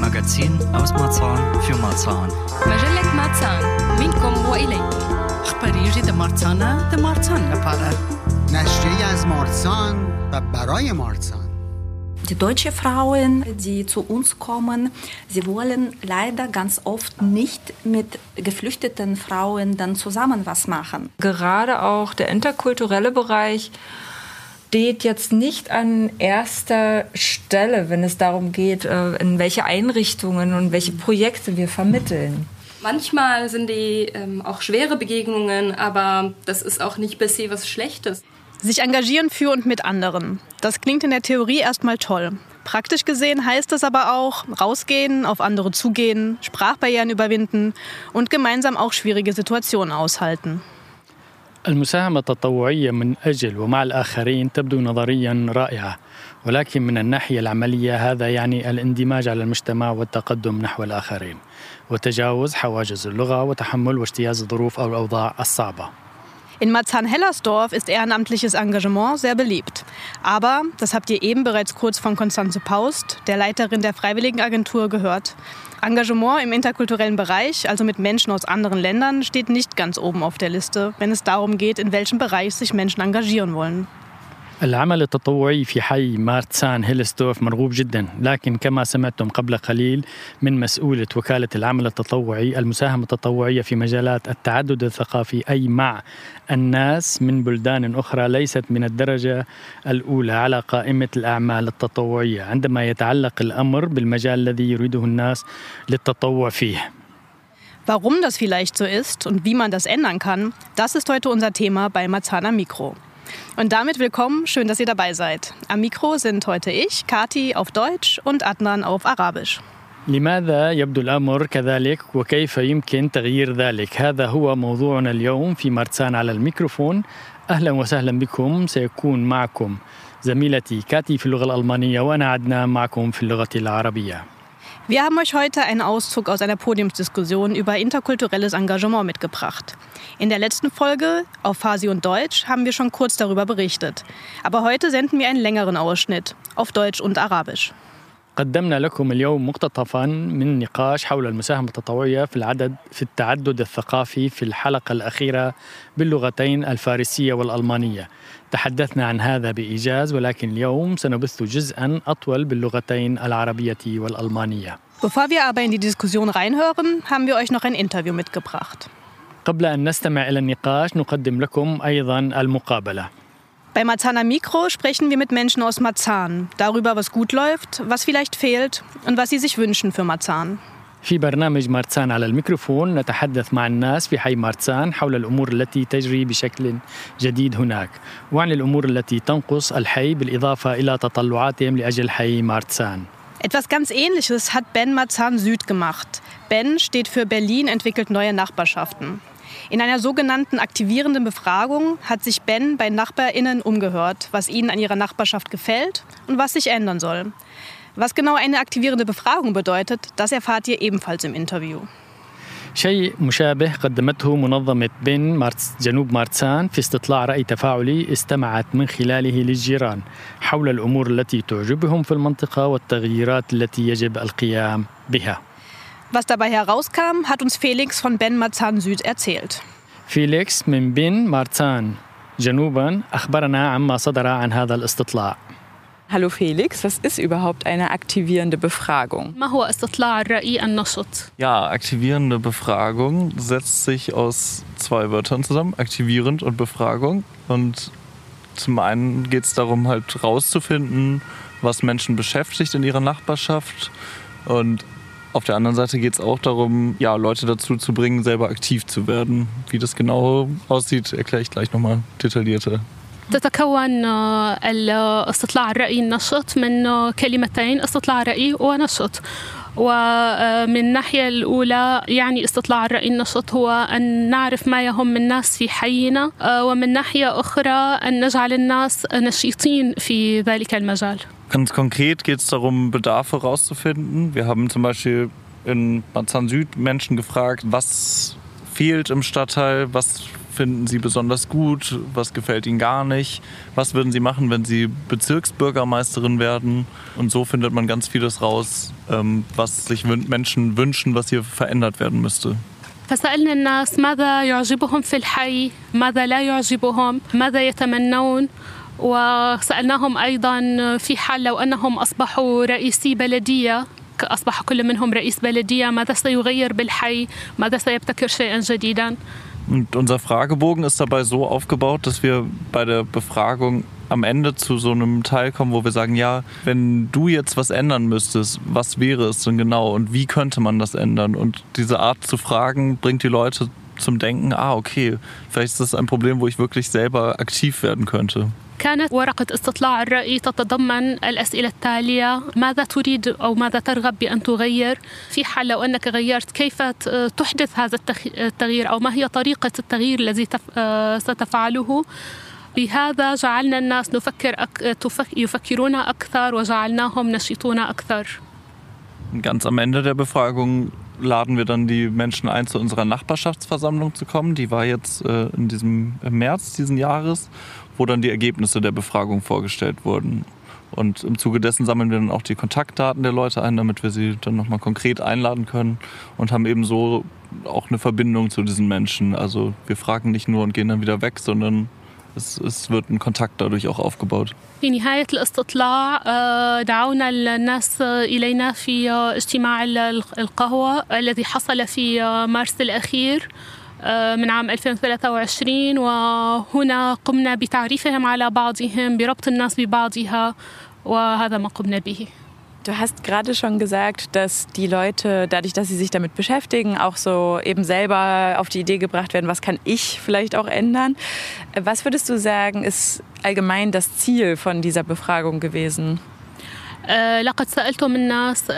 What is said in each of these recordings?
Magazin aus Marzahn für Marzahn. مجلة ماتسان منكم وإليك أخباريجي د مارتانا د مارتان لپاره. نشریه از مارسان و برای مارسان Die deutsche Frauen, die zu uns kommen, sie wollen leider ganz oft nicht mit geflüchteten Frauen dann zusammen was machen. gerade auch der interkulturelle Bereich steht jetzt nicht an erster Stelle, wenn es darum geht, äh, in welche Einrichtungen und welche Projekte wir vermitteln. Manchmal sind die ähm, auch schwere Begegnungen, aber das ist auch nicht per se was Schlechtes. Sich engagieren für und mit anderen. Das klingt in der Theorie erstmal toll. Praktisch gesehen heißt es aber auch rausgehen, auf andere zugehen, Sprachbarrieren überwinden und gemeinsam auch schwierige Situationen aushalten. المساهمة التطوعية من أجل ومع الآخرين تبدو نظريا رائعة ولكن من الناحية العملية هذا يعني الاندماج على المجتمع والتقدم نحو الآخرين وتجاوز حواجز اللغة وتحمل واجتياز الظروف أو الأوضاع الصعبة In Marzahn-Hellersdorf ist ehrenamtliches Engagement sehr beliebt. Aber, das habt ihr eben bereits kurz von Konstanze Paust, der Leiterin der Freiwilligenagentur, gehört. Engagement im interkulturellen Bereich, also mit Menschen aus anderen Ländern, steht nicht ganz oben auf der Liste, wenn es darum geht, in welchem Bereich sich Menschen engagieren wollen. العمل التطوعي في حي مارتسان هيلستوف مرغوب جدا لكن كما سمعتم قبل قليل من مسؤولة وكالة العمل التطوعي المساهمة التطوعية في مجالات التعدد الثقافي أي مع الناس من بلدان أخرى ليست من الدرجة الأولى على قائمة الأعمال التطوعية عندما يتعلق الأمر بالمجال الذي يريده الناس للتطوع فيه Warum das vielleicht so ist und wie man das ändern kann, das ist heute unser Thema bei Marzahner Mikro. Und damit willkommen, schön, dass ihr dabei seid. Am Mikro sind heute ich, Kati auf Deutsch und Adnan auf Arabisch. لماذا يبدو الأمر كذلك وكيف يمكن تغيير ذلك؟ هذا هو موضوعنا اليوم في مرسان على الميكروفون. أهلا وسهلا بكم، سيكون معكم زميلتي كاتي في اللغة الألمانية وأنا عدنان معكم في اللغة العربية. Wir haben euch heute einen Auszug aus einer Podiumsdiskussion über interkulturelles Engagement mitgebracht. In der letzten Folge auf Farsi und Deutsch haben wir schon kurz darüber berichtet. Aber heute senden wir einen längeren Ausschnitt auf Deutsch und Arabisch. قدمنا لكم اليوم مقتطفا من نقاش حول المساهمة التطوعية في العدد في التعدد الثقافي في الحلقة الأخيرة باللغتين الفارسية والألمانية. تحدثنا عن هذا بإيجاز ولكن اليوم سنبث جزءا أطول باللغتين العربية والألمانية. Bevor wir aber in die Diskussion reinhören, haben wir euch noch ein Interview mitgebracht. قبل أن نستمع إلى النقاش نقدم لكم أيضا المقابلة. Bei Marzahner Mikro sprechen wir mit Menschen aus Marzahn darüber, was gut läuft, was vielleicht fehlt und was sie sich wünschen für Marzahn. في برنامج مارتسان على الميكروفون نتحدث مع الناس في حي مارتسان حول الامور التي تجري بشكل جديد هناك وعن الامور التي تنقص الحي بالاضافه الى تطلعاتهم لاجل حي مارتسان. Etwas ganz Ähnliches hat Ben Marzahn Süd gemacht. Ben steht für Berlin entwickelt neue Nachbarschaften. In einer sogenannten aktivierenden Befragung hat sich Ben bei NachbarInnen umgehört, was ihnen an ihrer Nachbarschaft gefällt und was sich ändern soll. Was genau eine aktivierende Befragung bedeutet, das erfahrt ihr ebenfalls im Interview. شيء مشابه قدمته منظمة بن مارتس جنوب مارتسان في استطلاع رأي تفاعلي استمعت من خلاله للجيران حول الأمور التي تعجبهم في المنطقة والتغييرات التي يجب القيام بها. Was dabei herauskam, hat uns Felix von Ben Marzahn Süd erzählt. فيليكس من بن مارتسان جنوبا أخبرنا عما صدر عن هذا الاستطلاع. Hallo Felix, was ist überhaupt eine aktivierende Befragung? Ja, aktivierende Befragung setzt sich aus zwei Wörtern zusammen, aktivierend und Befragung. Und zum einen geht es darum, halt rauszufinden, was Menschen beschäftigt in ihrer Nachbarschaft. Und auf der anderen Seite geht es auch darum, ja, Leute dazu zu bringen, selber aktiv zu werden. Wie das genau aussieht, erkläre ich gleich nochmal detaillierter. تتكون آه، استطلاع الرأي النشط من آه، كلمتين استطلاع رأي ونشط ومن الناحية الأولى يعني استطلاع الرأي النشط هو أن نعرف ما يهم الناس في حينا ومن ناحية أخرى أن نجعل الناس نشيطين في ذلك المجال Ganz konkret geht es darum, Bedarfe herauszufinden. Wir haben zum Beispiel in Marzahn Süd Menschen gefragt, was fehlt im Stadtteil, was finden Sie besonders gut, was gefällt Ihnen gar nicht, was würden Sie machen, wenn Sie Bezirksbürgermeisterin werden. Und so findet man ganz vieles raus, ähm, was sich Menschen wünschen, was hier verändert werden müsste. فسألنا الناس ماذا يعجبهم في الحي ماذا لا يعجبهم ماذا يتمنون وسألناهم أيضا في حال لو أنهم أصبحوا رئيسي بلدية أصبح كل منهم رئيس بلدية ماذا سيغير بالحي ماذا سيبتكر شيئا جديدا und unser Fragebogen ist dabei so aufgebaut, dass wir bei der Befragung am Ende zu so einem Teil kommen, wo wir sagen, ja, wenn du jetzt was ändern müsstest, was wäre es denn genau und wie könnte man das ändern? Und diese Art zu fragen bringt die Leute zum Denken, ah, okay, vielleicht ist das ein Problem, wo ich wirklich selber aktiv werden könnte. كانت ورقة استطلاع الرأي تتضمن الأسئلة التالية ماذا تريد أو ماذا ترغب بأن تغير؟ في حال لو أنك غيرت كيف تحدث هذا التغيير؟ أو ما هي طريقة التغيير الذي ستفعله؟ بهذا جعلنا الناس نفكر أك... يفكرون أكثر وجعلناهم نشيطون أكثر. Ganz am Ende der Befragung laden wir dann die Menschen ein, zu unserer Nachbarschaftsversammlung zu kommen. Die war jetzt äh, in diesem im März diesen Jahres. wo dann die Ergebnisse der Befragung vorgestellt wurden. Und im Zuge dessen sammeln wir dann auch die Kontaktdaten der Leute ein, damit wir sie dann nochmal konkret einladen können und haben eben so auch eine Verbindung zu diesen Menschen. Also wir fragen nicht nur und gehen dann wieder weg, sondern es, es wird ein Kontakt dadurch auch aufgebaut. في نهاية الاستطلاع دعونا الناس إلينا في اجتماع القهوة الذي حصل في مارس الأخير من عام 2023 وهنا قمنا بتعريفهم على بعضهم بربط الناس ببعضها وهذا ما قمنا به Du hast gerade schon gesagt, dass die Leute, dadurch, dass sie sich damit beschäftigen, auch so eben selber auf die Idee gebracht werden, was kann ich vielleicht auch ändern. Was würdest du sagen, ist allgemein das Ziel von dieser Befragung gewesen? لقد سألتم الناس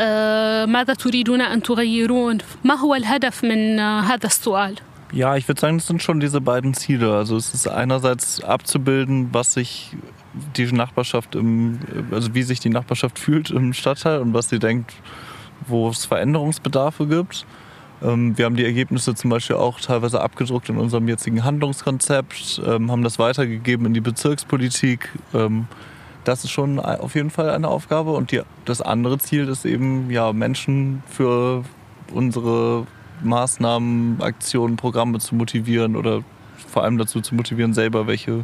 ماذا تريدون أن تغيرون ما هو الهدف من هذا السؤال ja, ich würde sagen, das sind schon diese beiden Ziele. Also es ist einerseits abzubilden, was sich die Nachbarschaft im, also wie sich die Nachbarschaft fühlt im Stadtteil und was sie denkt, wo es Veränderungsbedarfe gibt. Ähm, wir haben die Ergebnisse zum Beispiel auch teilweise abgedruckt in unserem jetzigen Handlungskonzept, ähm, haben das weitergegeben in die Bezirkspolitik. Ähm, das ist schon auf jeden Fall eine Aufgabe. Und die, das andere Ziel ist eben, ja, Menschen für unsere Maßnahmen, Aktionen, Programme zu motivieren oder vor allem dazu zu motivieren, selber welche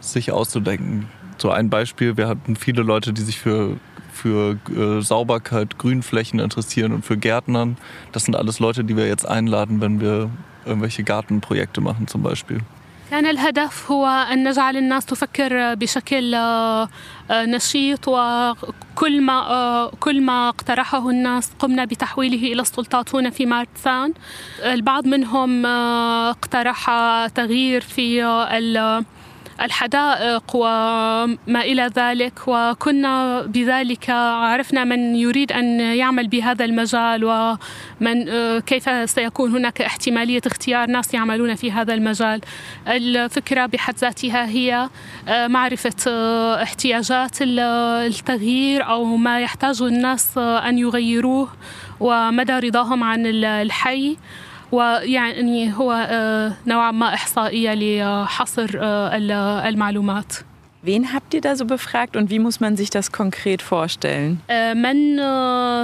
sich auszudenken. So ein Beispiel, wir hatten viele Leute, die sich für, für äh, Sauberkeit, Grünflächen interessieren und für Gärtnern. Das sind alles Leute, die wir jetzt einladen, wenn wir irgendwelche Gartenprojekte machen zum Beispiel. كان الهدف هو أن نجعل الناس تفكر بشكل نشيط وكل ما كل ما اقترحه الناس قمنا بتحويله إلى السلطات هنا في مارتسان البعض منهم اقترح تغيير في الحدائق وما إلى ذلك وكنا بذلك عرفنا من يريد أن يعمل بهذا المجال ومن كيف سيكون هناك احتمالية اختيار ناس يعملون في هذا المجال. الفكرة بحد ذاتها هي معرفة احتياجات التغيير أو ما يحتاجه الناس أن يغيروه ومدى رضاهم عن الحي. ويعني هو نوعا ما إحصائية لحصر المعلومات. Wen habt ihr da so befragt und wie muss man sich das konkret vorstellen? من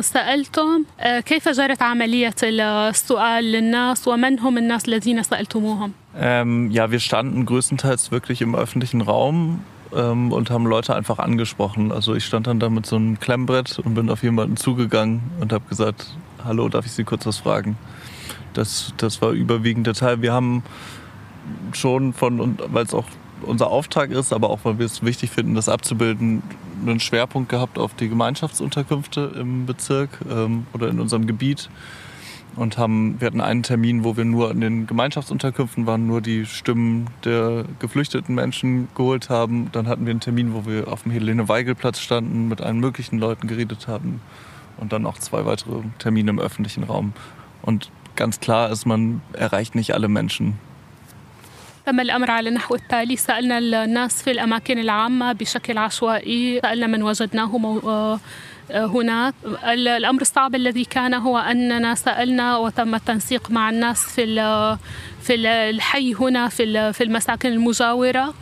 سألتم كيف جرت عملية السؤال للناس ومن هم الناس الذين سألتموهم؟ Ähm, ja, wir standen größtenteils wirklich im öffentlichen Raum ähm, und haben Leute einfach angesprochen. Also ich stand dann da mit so einem Klemmbrett und bin auf jemanden zugegangen und habe gesagt, hallo, darf ich Sie kurz was fragen? Das, das war überwiegend der Teil. Wir haben schon von, weil es auch unser Auftrag ist, aber auch weil wir es wichtig finden, das abzubilden, einen Schwerpunkt gehabt auf die Gemeinschaftsunterkünfte im Bezirk ähm, oder in unserem Gebiet. Und haben, wir hatten einen Termin, wo wir nur in den Gemeinschaftsunterkünften waren, nur die Stimmen der geflüchteten Menschen geholt haben. Dann hatten wir einen Termin, wo wir auf dem Helene-Weigel-Platz standen, mit allen möglichen Leuten geredet haben und dann auch zwei weitere Termine im öffentlichen Raum. Und ganz klar ist, man erreicht nicht alle Menschen. تم الأمر على النحو التالي سألنا الناس في الأماكن العامة بشكل عشوائي سألنا من وجدناه مو... هناك الأمر الصعب الذي كان هو أننا سألنا وتم التنسيق مع الناس في في الحي هنا في في المساكن المجاورة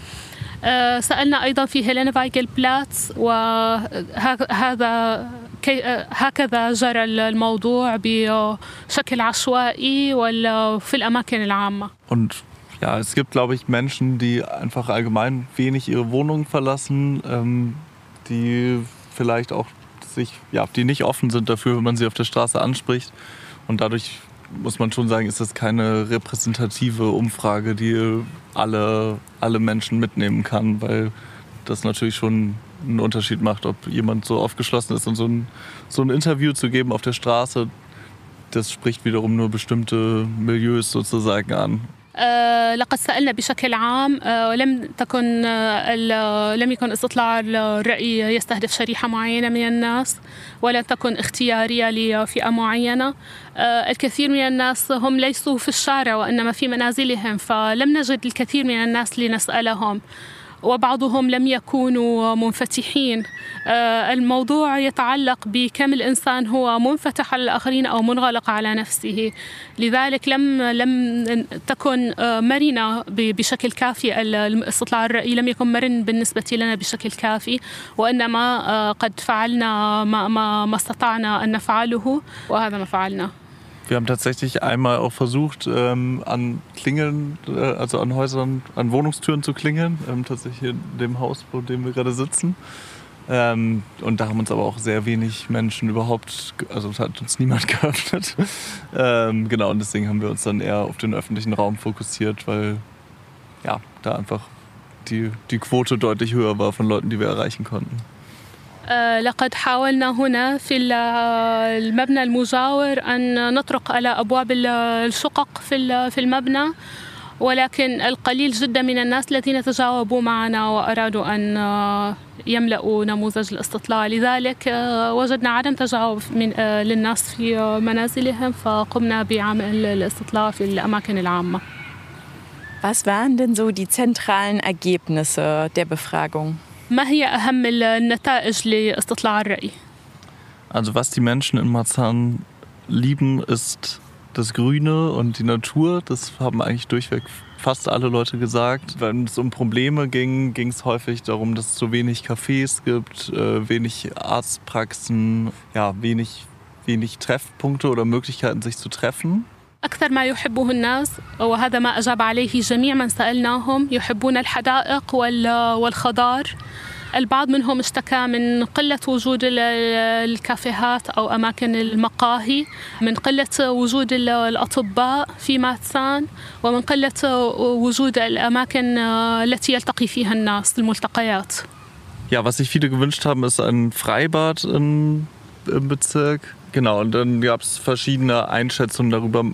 سألنا أيضا في هيلين فايجل بلاتس وهذا هكذا جرى الموضوع بشكل عشوائي ولا في الأماكن العامة. Und ja, es gibt, glaube ich, Menschen, die einfach allgemein wenig ihre Wohnung verlassen, ähm, die vielleicht auch sich, ja, die nicht offen sind dafür, wenn man sie auf der Straße anspricht. Und dadurch muss man schon sagen, ist das keine repräsentative Umfrage, die alle, alle Menschen mitnehmen kann, weil das natürlich schon einen Unterschied macht, ob jemand so aufgeschlossen ist und so ein, so ein Interview zu geben auf der Straße, das spricht wiederum nur bestimmte Milieus sozusagen an. لقد سألنا بشكل عام ولم تكن لم يكن استطلاع الرأي يستهدف شريحة معينة من الناس ولم تكن اختيارية لفئة معينة الكثير من الناس هم ليسوا في الشارع وإنما في منازلهم فلم نجد الكثير من الناس لنسألهم وبعضهم لم يكونوا منفتحين. الموضوع يتعلق بكم الإنسان هو منفتح على الآخرين أو منغلق على نفسه. لذلك لم لم تكن مرنة بشكل كافي الاستطلاع الرأي. لم يكن مرن بالنسبة لنا بشكل كافي. وإنما قد فعلنا ما, ما, استطعنا أن نفعله. وهذا ما فعلنا Wir haben tatsächlich einmal auch versucht, ähm, an Klingeln, äh, also an Häusern, an Wohnungstüren zu klingeln, ähm, tatsächlich in dem Haus, vor dem wir gerade sitzen. Ähm, und da haben uns aber auch sehr wenig Menschen überhaupt, also hat uns niemand geöffnet. Ähm, genau, und deswegen haben wir uns dann eher auf den öffentlichen Raum fokussiert, weil ja, da einfach die, die Quote deutlich höher war von Leuten, die wir erreichen konnten. لقد حاولنا هنا في المبنى المجاور أن نطرق على أبواب الشقق في المبنى ولكن القليل جدا من الناس الذين تجاوبوا معنا وأرادوا أن يملأوا نموذج الاستطلاع لذلك وجدنا عدم تجاوب من للناس في منازلهم فقمنا بعمل الاستطلاع في الأماكن العامة. Was waren denn so die zentralen Ergebnisse der Befragung? ما هي أهم النتائج لاستطلاع الرأي؟ Also was die Menschen in Marzahn lieben, ist das Grüne und die Natur. Das haben eigentlich durchweg fast alle Leute gesagt. Wenn es um Probleme ging, ging es häufig darum, dass es zu wenig Cafés gibt, äh, wenig Arztpraxen, ja, wenig, wenig Treffpunkte oder Möglichkeiten, sich zu treffen. أكثر ما يحبه الناس وهذا ما أجاب عليه جميع من سألناهم يحبون الحدائق والخضار البعض منهم اشتكى من قلة وجود الكافيهات أو أماكن المقاهي من قلة وجود الأطباء في ماتسان ومن قلة وجود الأماكن التي يلتقي فيها الناس الملتقيات Ja, was sich viele gewünscht haben, ist ein Freibad in, im Bezirk. Genau, und dann gab es verschiedene Einschätzungen darüber.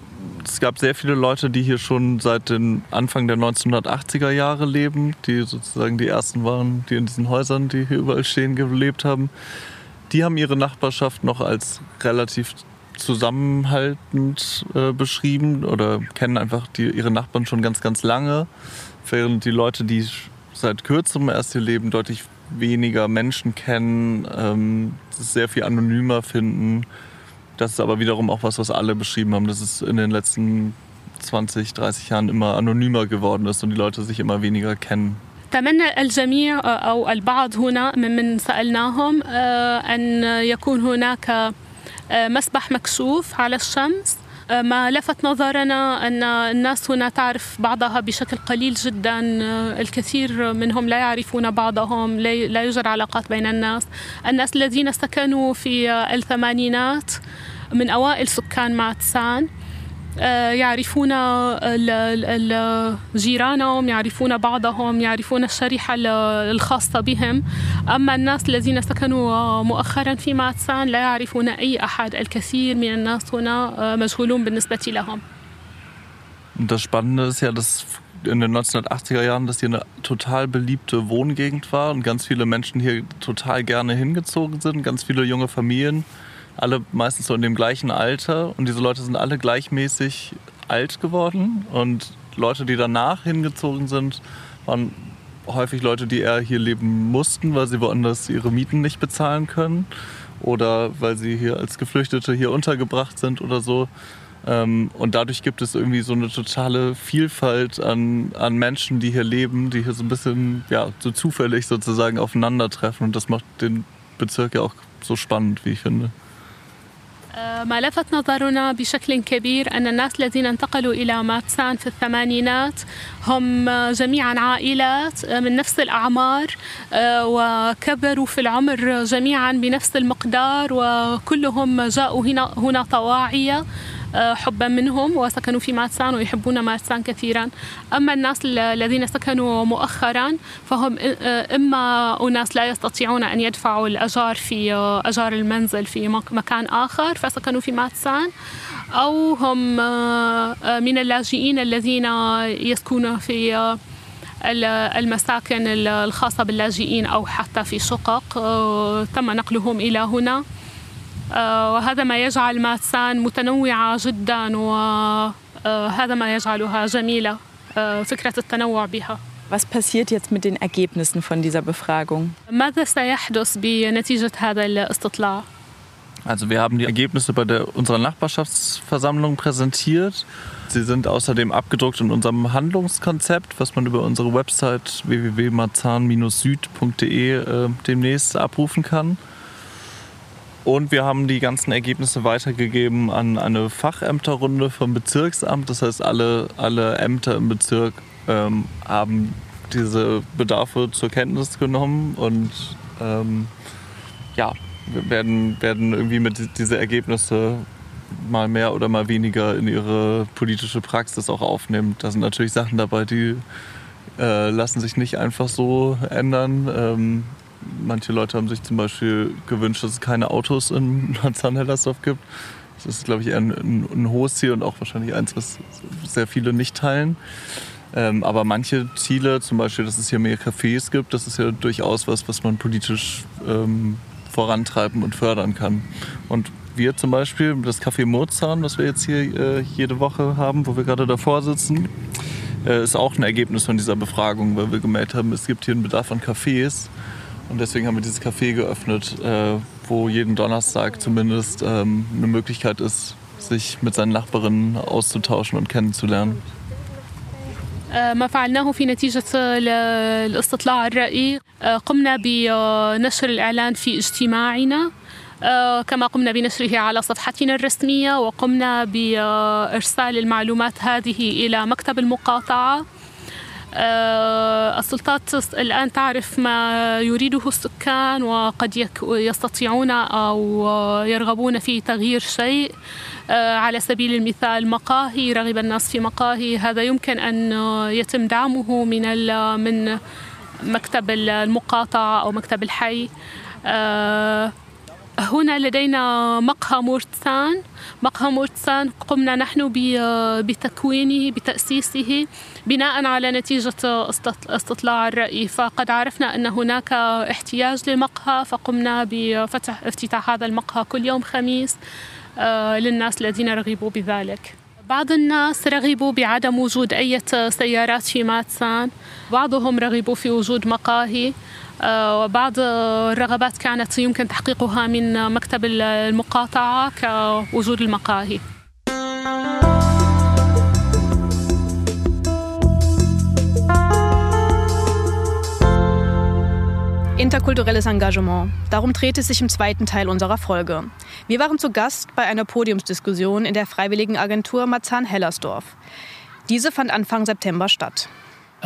Es gab sehr viele Leute, die hier schon seit dem Anfang der 1980er Jahre leben, die sozusagen die ersten waren, die in diesen Häusern, die hier überall stehen, gelebt haben. Die haben ihre Nachbarschaft noch als relativ zusammenhaltend äh, beschrieben oder kennen einfach die, ihre Nachbarn schon ganz, ganz lange, während die Leute, die seit kürzerem erst hier leben, deutlich weniger Menschen kennen, ähm, sehr viel anonymer finden. Das ist aber wiederum auch was, was alle beschrieben haben, dass es in den letzten 20, 30 Jahren immer anonymer geworden ist und die Leute sich immer weniger kennen. تمنى الجميع أو البعض هنا ممن سألناهم أن يكون هناك مسبح مكشوف على الشمس ما لفت نظرنا أن الناس هنا تعرف بعضها بشكل قليل جدا. الكثير منهم لا يعرفون بعضهم لا يوجد علاقات بين الناس. الناس الذين سكنوا في الثمانينات من أوائل سكان ماتسان يعرفون جيرانهم يعرفون بعضهم يعرفون الشريحة الخاصة بهم أما الناس الذين سكنوا مؤخرا في ماتسان لا يعرفون أي أحد الكثير من الناس هنا مجهولون بالنسبة لهم das Spannende ist ja, dass in den 1980er Jahren das hier eine total beliebte Wohngegend war und ganz viele Menschen hier total gerne hingezogen sind, ganz viele junge Familien alle meistens so in dem gleichen Alter und diese Leute sind alle gleichmäßig alt geworden und Leute, die danach hingezogen sind, waren häufig Leute, die eher hier leben mussten, weil sie woanders ihre Mieten nicht bezahlen können oder weil sie hier als Geflüchtete hier untergebracht sind oder so. Ähm, und dadurch gibt es irgendwie so eine totale Vielfalt an, an Menschen, die hier leben, die hier so ein bisschen ja, so zufällig sozusagen aufeinandertreffen. Und das macht den Bezirk ja auch so spannend, wie ich finde. ما لفت نظرنا بشكل كبير أن الناس الذين انتقلوا إلى ماتسان في الثمانينات هم جميعا عائلات من نفس الأعمار وكبروا في العمر جميعا بنفس المقدار وكلهم جاءوا هنا هنا طواعية. حبا منهم وسكنوا في ماتسان ويحبون ماتسان كثيرا. أما الناس الذين سكنوا مؤخرا فهم إما أناس لا يستطيعون أن يدفعوا الأجار في أجار المنزل في مكان آخر فسكنوا في ماتسان أو هم من اللاجئين الذين يسكنون في المساكن الخاصة باللاجئين أو حتى في شقق. تم نقلهم إلى هنا. وهذا ما يجعل ماتسان متنوعة جدا وهذا ما يجعلها جميلة فكرة التنوع بها Was passiert jetzt mit den Ergebnissen von dieser Befragung? ماذا سيحدث بنتيجة هذا الاستطلاع؟ Also wir haben die Ergebnisse bei der, unserer Nachbarschaftsversammlung präsentiert. Sie sind außerdem abgedruckt in unserem Handlungskonzept, was man über unsere Website www.marzahn-süd.de äh, demnächst abrufen kann. Und wir haben die ganzen Ergebnisse weitergegeben an eine Fachämterrunde vom Bezirksamt. Das heißt, alle, alle Ämter im Bezirk ähm, haben diese Bedarfe zur Kenntnis genommen und ähm, ja, werden, werden irgendwie mit diese Ergebnisse mal mehr oder mal weniger in ihre politische Praxis auch aufnehmen. Da sind natürlich Sachen dabei, die äh, lassen sich nicht einfach so ändern. Ähm, manche Leute haben sich zum Beispiel gewünscht, dass es keine Autos in Marzahn-Hellersdorf gibt. Das ist, glaube ich, eher ein, ein, hohes Ziel und auch wahrscheinlich eins, was sehr viele nicht teilen. Ähm, aber manche Ziele, zum Beispiel, dass es hier mehr Cafés gibt, das ist ja durchaus was, was man politisch ähm, vorantreiben und fördern kann. Und wir zum Beispiel, das Café Murzahn, das wir jetzt hier äh, jede Woche haben, wo wir gerade davor sitzen, äh, ist auch ein Ergebnis von dieser Befragung, weil wir gemerkt haben, es gibt hier einen Bedarf an Cafés. Und deswegen haben wir dieses Café geöffnet, äh, wo jeden Donnerstag zumindest ähm, eine Möglichkeit ist, sich mit seinen Nachbarinnen auszutauschen und kennenzulernen. ما فعلناه في نتيجة الاستطلاع الرأي قمنا بنشر الإعلان في اجتماعنا كما قمنا بنشره على صفحتنا الرسمية وقمنا بإرسال المعلومات هذه إلى مكتب المقاطعة السلطات الآن تعرف ما يريده السكان وقد يستطيعون أو يرغبون في تغيير شيء. على سبيل المثال مقاهي رغب الناس في مقاهي. هذا يمكن أن يتم دعمه من من مكتب المقاطعة أو مكتب الحي. هنا لدينا مقهى مورتسان مقهى مورتسان قمنا نحن بتكوينه بتأسيسه بناء على نتيجة استطلاع الرأي. فقد عرفنا أن هناك احتياج لمقهى فقمنا بفتح افتتاح هذا المقهى كل يوم خميس للناس الذين رغبوا بذلك. بعض الناس رغبوا بعدم وجود أي سيارات في ماتسان بعضهم رغبوا في وجود مقاهي. وبعض الرغبات كانت يمكن تحقيقها من مكتب المقاطعة كوجود المقاهي Interkulturelles Engagement. Darum dreht es sich im zweiten Teil unserer Folge. Wir waren zu Gast bei einer Podiumsdiskussion in der Freiwilligen Agentur Marzahn-Hellersdorf. Diese fand Anfang September statt.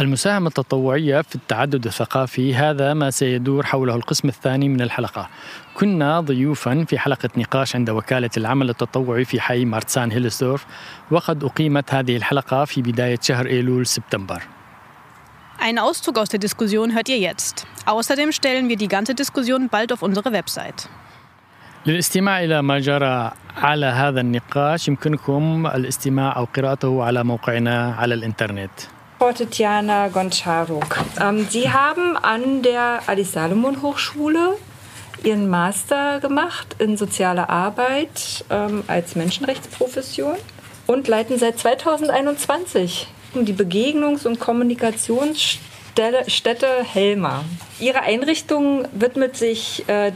المساهمة التطوعية في التعدد الثقافي هذا ما سيدور حوله القسم الثاني من الحلقة كنا ضيوفا في حلقة نقاش عند وكالة العمل التطوعي في حي مارتسان هيلسدورف وقد أقيمت هذه الحلقة في بداية شهر إيلول سبتمبر Einen Auszug aus der Diskussion hört ihr jetzt. Außerdem stellen wir die ganze Diskussion bald auf unsere Website. للاستماع إلى ما جرى على هذا النقاش يمكنكم الاستماع أو قراءته على موقعنا على الإنترنت. Frau Tetjana Goncharuk. Ähm, Sie haben an der Alice Salomon Hochschule Ihren Master gemacht in soziale Arbeit ähm, als Menschenrechtsprofession und leiten seit 2021 die Begegnungs- und Kommunikationsstätte Helma. Ihre Einrichtung widmet sich äh,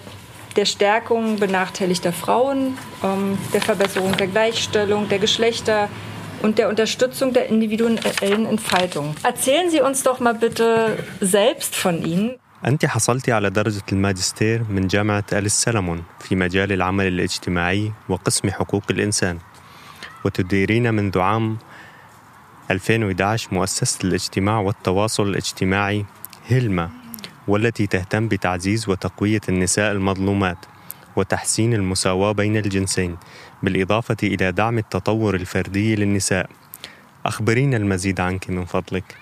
der Stärkung benachteiligter Frauen, ähm, der Verbesserung der Gleichstellung der Geschlechter und der Unterstützung der individuellen Entfaltung. Erzählen Sie uns doch mal bitte selbst von Ihnen. أنت حصلت على درجة الماجستير من جامعة أليس سلمون في مجال العمل الاجتماعي وقسم حقوق الإنسان وتديرين منذ عام 2011 مؤسسة الاجتماع والتواصل الاجتماعي هيلما والتي تهتم بتعزيز وتقوية النساء المظلومات وتحسين المساواة بين الجنسين بالإضافة إلى دعم التطور الفردي للنساء أخبرينا المزيد عنك من فضلك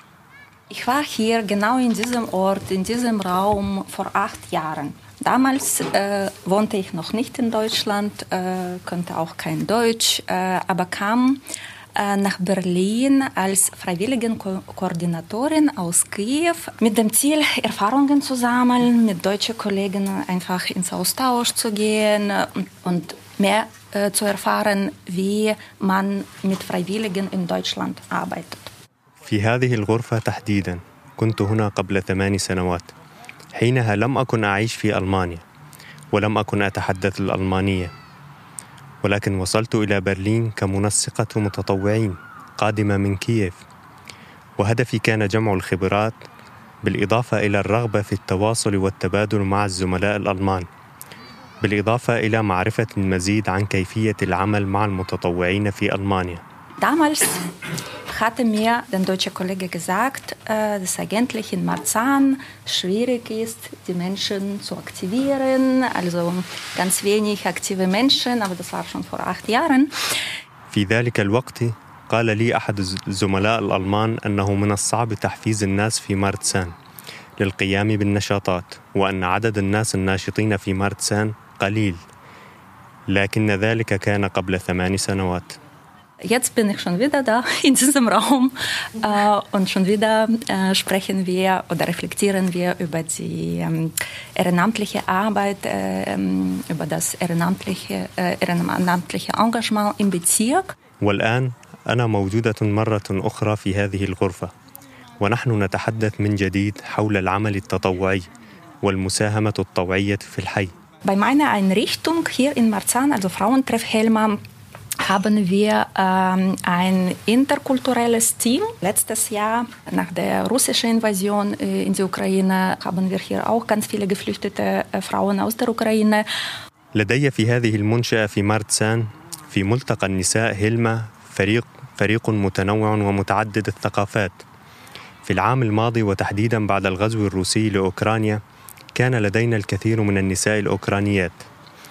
Ich war hier genau in diesem Ort, in diesem Raum vor acht Jahren. Damals äh, wohnte ich noch nicht in Deutschland, äh, konnte auch kein Deutsch, äh, aber kam äh, nach Berlin als Freiwilligenkoordinatorin aus Kiew mit dem Ziel, Erfahrungen zu sammeln, mit deutschen Kollegen einfach ins Austausch zu gehen und, und mehr äh, zu erfahren, wie man mit Freiwilligen in Deutschland arbeitet. في هذه الغرفة تحديدا كنت هنا قبل ثمان سنوات. حينها لم أكن أعيش في ألمانيا ولم أكن أتحدث الألمانية. ولكن وصلت إلى برلين كمنسقة متطوعين قادمة من كييف. وهدفي كان جمع الخبرات بالإضافة إلى الرغبة في التواصل والتبادل مع الزملاء الألمان. بالإضافة إلى معرفة المزيد عن كيفية العمل مع المتطوعين في ألمانيا Damals hatte mir der deutsche Kollege gesagt, äh, dass eigentlich in Marzahn schwierig ist, die Menschen zu aktivieren. Also ganz wenig aktive Menschen, aber das war schon vor acht Jahren. في ذلك الوقت قال لي أحد الزملاء الألمان أنه من الصعب تحفيز الناس في مارتسان للقيام بالنشاطات وأن عدد الناس الناشطين في مارتسان قليل لكن ذلك كان قبل ثمان سنوات Jetzt bin ich schon wieder da in diesem Raum äh, und schon wieder äh, sprechen wir oder reflektieren wir über die ähm, ehrenamtliche Arbeit, äh, über das ehrenamtliche, ehrenamtliche Engagement im Bezirk. والآن أنا موجودة مرة أخرى في هذه الغرفة ونحن نتحدث من جديد حول العمل التطوعي والمساهمة الطوعية في الحي. Bei meiner Einrichtung hier in Marzahn, also Frauentreff Helma, haben wir ähm, ein interkulturelles Team. Letztes Jahr, nach der russischen Invasion äh, in die Ukraine, haben wir hier auch ganz viele geflüchtete äh, Frauen aus der Ukraine. لدي في هذه المنشأة في مارتسان في ملتقى النساء هيلما فريق فريق متنوع ومتعدد الثقافات. في العام الماضي وتحديدا بعد الغزو الروسي لأوكرانيا كان لدينا الكثير من النساء الأوكرانيات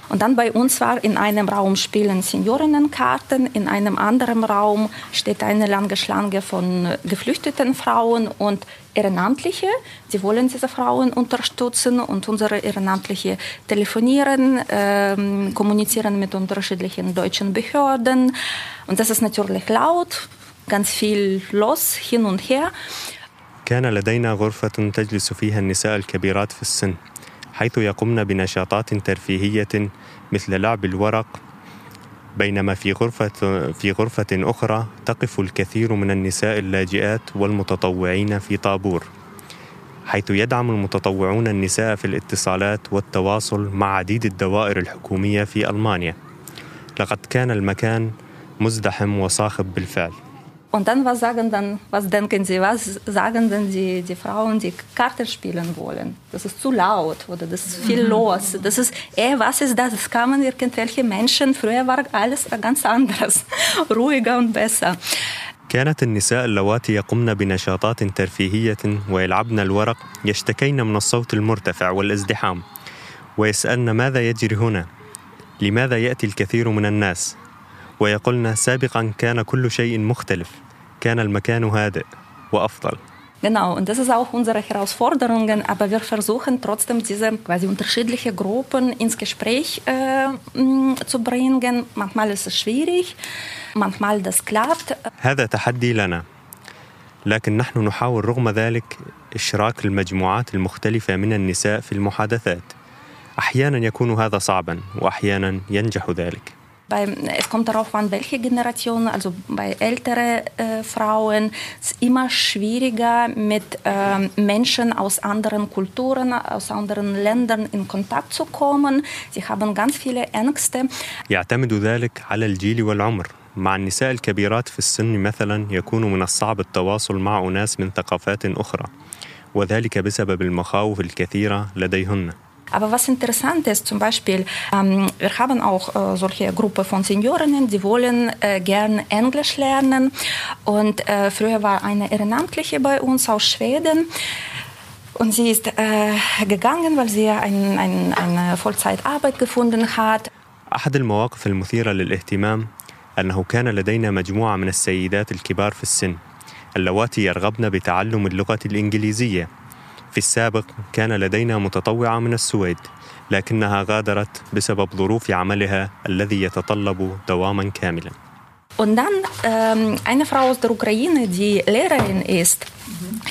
Und dann bei uns war in einem Raum spielen Seniorinnenkarten, in einem anderen Raum steht eine lange Schlange von geflüchteten Frauen und Ehrenamtliche. Sie wollen diese Frauen unterstützen und unsere Ehrenamtliche telefonieren, ähm, kommunizieren mit unterschiedlichen deutschen Behörden. Und das ist natürlich laut, ganz viel los hin und her. كان لدينا غرفة تجلس فيها النساء الكبيرات في السن حيث يقمن بنشاطات ترفيهية مثل لعب الورق. بينما في غرفة في غرفة أخرى تقف الكثير من النساء اللاجئات والمتطوعين في طابور حيث يدعم المتطوعون النساء في الاتصالات والتواصل مع عديد الدوائر الحكومية في ألمانيا. لقد كان المكان مزدحم وصاخب بالفعل. Und dann, was sagen dann, was denken Sie, was sagen denn die, die Frauen, die Karten spielen wollen? Das ist zu laut oder das ist viel los. Das ist, eh, was ist das? Das kamen irgendwelche Menschen. Früher war alles ganz anderes, ruhiger und besser. كانت النساء اللواتي يقمن بنشاطات ترفيهية ويلعبن الورق يشتكين من الصوت المرتفع والازدحام ويسألن ماذا يجري هنا؟ لماذا يأتي الكثير من الناس؟ ويقولن سابقا كان كل شيء مختلف كان المكان هادئ وأفضل Genau, und das ist auch unsere Herausforderung, aber wir versuchen trotzdem diese quasi unterschiedliche Gruppen ins Gespräch äh, zu bringen. Manchmal ist es schwierig, manchmal das klappt. هذا تحدي لنا لكن نحن نحاول رغم ذلك إشراك المجموعات المختلفة من النساء في المحادثات أحيانا يكون هذا صعبا وأحيانا ينجح ذلك es kommt darauf an, welche Generation, also bei älteren äh, Frauen ist es immer schwieriger, mit äh, Menschen aus anderen Kulturen, aus anderen Ländern in Kontakt zu kommen. Sie haben ganz viele Ängste. مع النساء الكبيرات في السن مثلا يكون من الصعب التواصل مع أناس من ثقافات أخرى وذلك بسبب المخاوف الكثيرة لديهن Aber was interessant ist, zum Beispiel, ähm, wir haben auch äh, solche Gruppe von Seniorinnen, die wollen äh, gern Englisch lernen. Und äh, früher war eine Ehrenamtliche bei uns aus Schweden. Und sie ist äh, gegangen, weil sie ein, ein, eine Vollzeitarbeit gefunden hat. أحد المواقف المثيرة للاهتمام أنه كان لدينا مجموعة من السيدات الكبار في السن اللواتي يرغبن بتعلم اللغة الإنجليزية في السابق كان لدينا متطوعة من السويد لكنها غادرت بسبب ظروف عملها الذي يتطلب دواما كاملا Und dann ähm, eine Frau aus der Ukraine, die Lehrerin ist,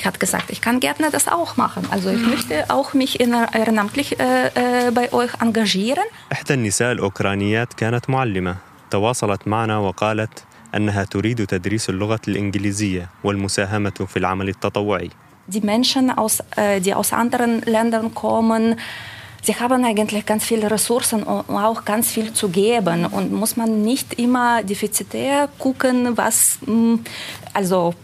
hat gesagt, ich kann gerne das auch machen. Also ich möchte auch mich ehrenamtlich äh, äh, bei euch engagieren. إحدى النساء الأوكرانيات كانت معلمة تواصلت معنا وقالت أنها تريد تدريس اللغة الإنجليزية والمساهمة في العمل التطوعي. Die Menschen, aus, äh, die aus anderen Ländern kommen, sie haben eigentlich ganz viele Ressourcen und auch ganz viel zu geben. Und muss man nicht immer defizitär gucken, was, also,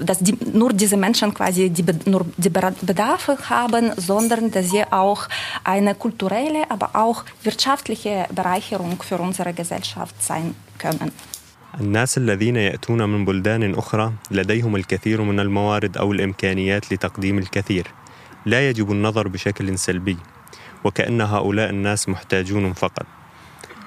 dass die, nur diese Menschen quasi die, nur die Bedarfe haben, sondern dass sie auch eine kulturelle, aber auch wirtschaftliche Bereicherung für unsere Gesellschaft sein können. الناس الذين يأتون من بلدان أخرى لديهم الكثير من الموارد أو الإمكانيات لتقديم الكثير. لا يجب النظر بشكل سلبي وكأن هؤلاء الناس محتاجون فقط.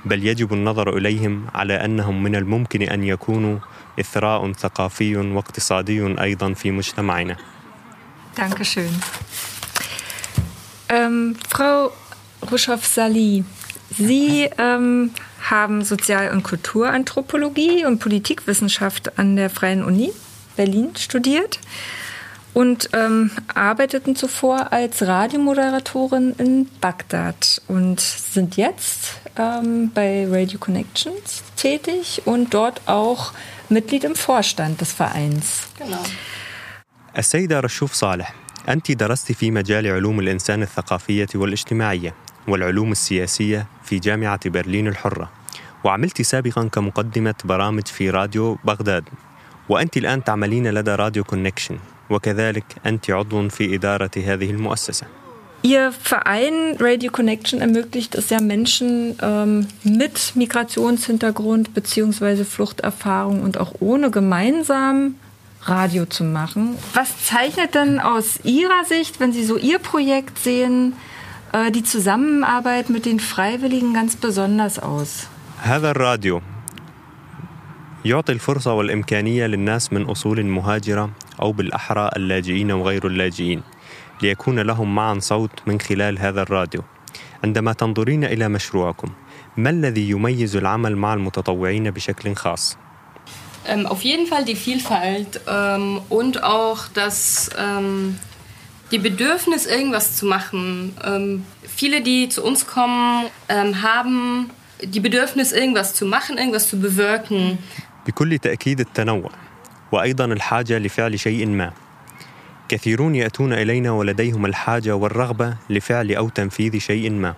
بل يجب النظر إليهم على أنهم من الممكن أن يكونوا إثراء ثقافي واقتصادي أيضا في مجتمعنا. Dankeschön. Ähm, Frau Ruschow-Sali, Sie ähm, haben Sozial- und Kulturanthropologie und Politikwissenschaft an der Freien Uni Berlin studiert und ähm, arbeiteten zuvor als Radiomoderatorin in Bagdad und sind jetzt ähm, bei Radio Connections tätig und dort auch Mitglied im Vorstand des Vereins. Genau. السيدة رشوف صالح أنت درست في مجال علوم الإنسان الثقافية والاجتماعية والعلوم السياسية في جامعة برلين الحرة وعملت سابقا كمقدمة برامج في راديو بغداد وأنت الآن تعملين لدى راديو كونكشن وكذلك أنت عضو في إدارة هذه المؤسسة Ihr Verein Radio Connection ermöglicht es ja Menschen ähm, mit Migrationshintergrund bzw. Fluchterfahrung und auch ohne gemeinsam Radio zu machen. Was zeichnet denn aus Ihrer Sicht, wenn Sie so Ihr Projekt sehen, äh, die Zusammenarbeit mit den Freiwilligen ganz besonders aus? هذا الراديو يعطي الفرصة والإمكانية للناس من أصول مهاجرة أو بالأحرى اللاجئين وغير اللاجئين ليكون لهم معا صوت من خلال هذا الراديو عندما تنظرين إلى مشروعكم ما الذي يميز العمل مع المتطوعين بشكل خاص؟ Ähm, auf jeden Fall die Vielfalt ähm, und auch das ähm, die Bedürfnis, irgendwas zu machen. Ähm, viele, die zu uns kommen, ähm, haben die Bedürfnis, irgendwas zu machen, irgendwas zu bewirken. بكل تأكيد التنوع وأيضا الحاجة لفعل شيء ما كثيرون يأتون إلينا ولديهم الحاجة والرغبة لفعل أو تنفيذ شيء ما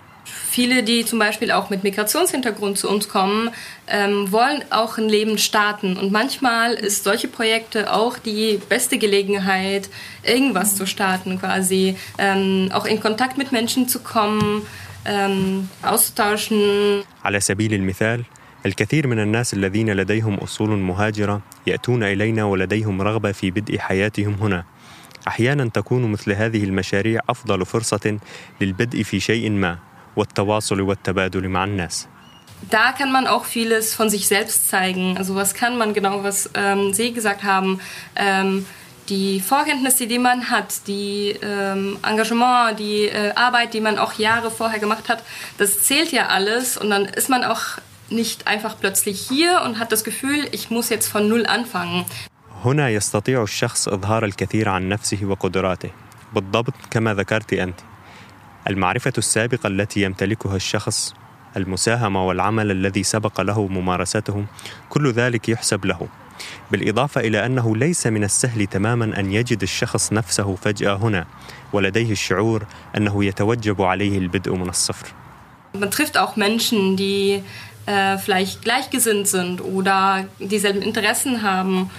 Viele, die zum Beispiel auch mit Migrationshintergrund zu uns kommen, ähm, wollen auch ein Leben starten. Und manchmal ist solche Projekte auch die beste Gelegenheit, irgendwas zu starten, quasi ähm, auch in Kontakt mit Menschen zu kommen, ähm, auszutauschen. على سبيل المثال الكثير من الناس الذين لديهم أصول مهاجرة يأتون إلينا ولديهم رغبة في بدء حياتهم هنا أحيانا تكون مثل هذه المشاريع أفضل فرصة للبدء في شيء ما والتواصل والتبادل مع الناس Da kann man auch vieles von sich selbst zeigen. Also was kann man genau, was ähm, Sie gesagt haben, ähm, die Vorkenntnisse, die man hat, die ähm, Engagement, die äh, Arbeit, die man auch Jahre vorher gemacht hat, das zählt ja alles und dann ist man auch nicht einfach plötzlich hier und hat das Gefühl, ich muss jetzt von null anfangen. هنا يستطيع الشخص إظهار الكثير عن نفسه وقدراته بالضبط كما ذكرت أنت المعرفة السابقة التي يمتلكها الشخص المساهمة والعمل الذي سبق له ممارسته كل ذلك يحسب له بالإضافة إلى أنه ليس من السهل تماما أن يجد الشخص نفسه فجأة هنا ولديه الشعور أنه يتوجب عليه البدء من الصفر Man trifft auch Menschen, die äh, vielleicht gleichgesinnt sind oder dieselben Interessen haben.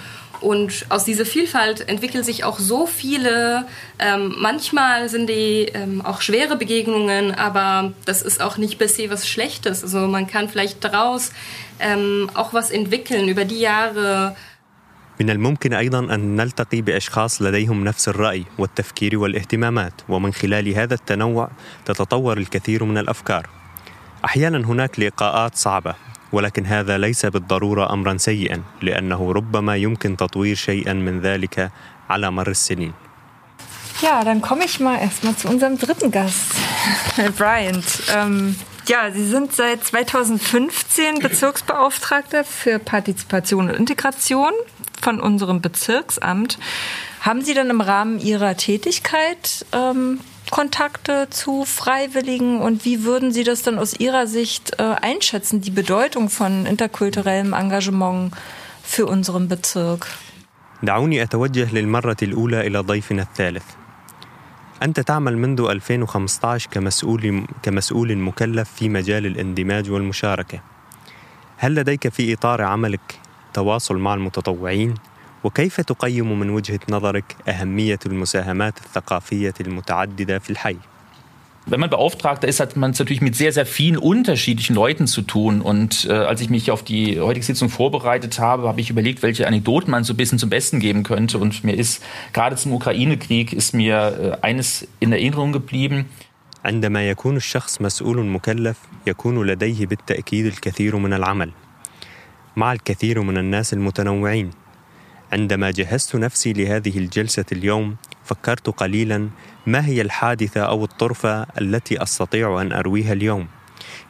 Und aus dieser Vielfalt entwickeln sich auch so viele. Ähm, manchmal sind die ähm, auch schwere Begegnungen, aber das ist auch nicht per se was Schlechtes. Also man kann vielleicht daraus ähm, auch was entwickeln über die Jahre. من الممكن ايضا ان نلتقي باشخاص لديهم نفس الراي والتفكير والاهتمامات ومن خلال هذا التنوع تتطور الكثير من الافكار احيانا هناك لقاءات صعبه ولكن هذا ليس بالضروره امرا سيئا لانه ربما يمكن تطوير شيئا من ذلك على مر السنين Ja, dann komme ich mal erstmal zu unserem dritten Gast, Herr Bryant. Ähm, ja, Sie sind seit 2015 Bezirksbeauftragter für Partizipation und Integration von unserem Bezirksamt. Haben Sie denn im Rahmen Ihrer Tätigkeit ähm, Kontakte zu Freiwilligen und wie würden Sie das dann aus Ihrer Sicht äh, einschätzen, die Bedeutung von interkulturellem Engagement für unseren Bezirk? دعوني أتوجه للمرة الأولى إلى ضيفنا الثالث أنت تعمل منذ 2015 كمسؤول كمسؤول مكلف في مجال الاندماج والمشاركة هل لديك في إطار عملك تواصل مع المتطوعين وكيف تقيم من وجهة نظرك أهمية المساهمات الثقافية المتعددة في الحي؟ Wenn man Beauftragter ist, hat man es natürlich mit sehr, sehr vielen unterschiedlichen Leuten zu tun. Und äh, als ich mich auf die heutige Sitzung vorbereitet habe, habe ich überlegt, welche Anekdoten man so ein bisschen zum Besten geben könnte. Und mir ist gerade zum Ukraine-Krieg ist mir äh, eines in Erinnerung geblieben. عندما يكون الشخص مسؤول مكلف يكون لديه بالتأكيد الكثير من العمل مع الكثير من الناس المتنوعين عندما جهزت نفسي لهذه الجلسة اليوم فكرت قليلا ما هي الحادثة أو الطرفة التي أستطيع أن أرويها اليوم.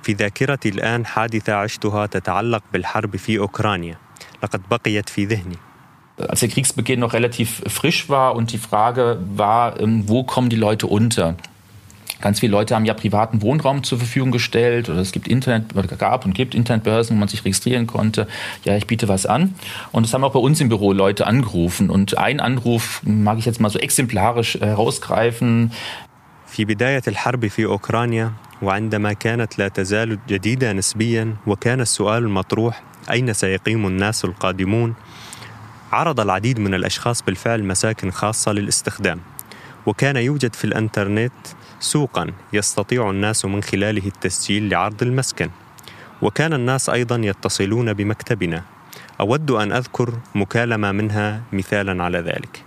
في ذاكرتي الآن حادثة عشتها تتعلق بالحرب في أوكرانيا. لقد بقيت في ذهني. Als der Kriegsbeginn noch relativ frisch war und die Frage war, wo kommen die Leute unter? Ganz viele Leute haben ja privaten Wohnraum zur Verfügung gestellt oder es gibt Internet, oder gab und gibt Internetbörsen, wo man sich registrieren konnte. Ja, ich biete was an. Und es haben auch bei uns im Büro Leute angerufen. Und ein Anruf mag ich jetzt mal so exemplarisch herausgreifen. في بداية الحرب في أوكرانيا وعندما كانت لا تزال جديدة نسبيا وكان السؤال المطروح أين سيقيم الناس القادمون عرض العديد من الأشخاص بالفعل مساكن خاصة للاستخدام وكان يوجد في الانترنت سوقا يستطيع الناس من خلاله التسجيل لعرض المسكن. وكان الناس أيضا يتصلون بمكتبنا. أود أن أذكر مكالمة منها مثالا على ذلك.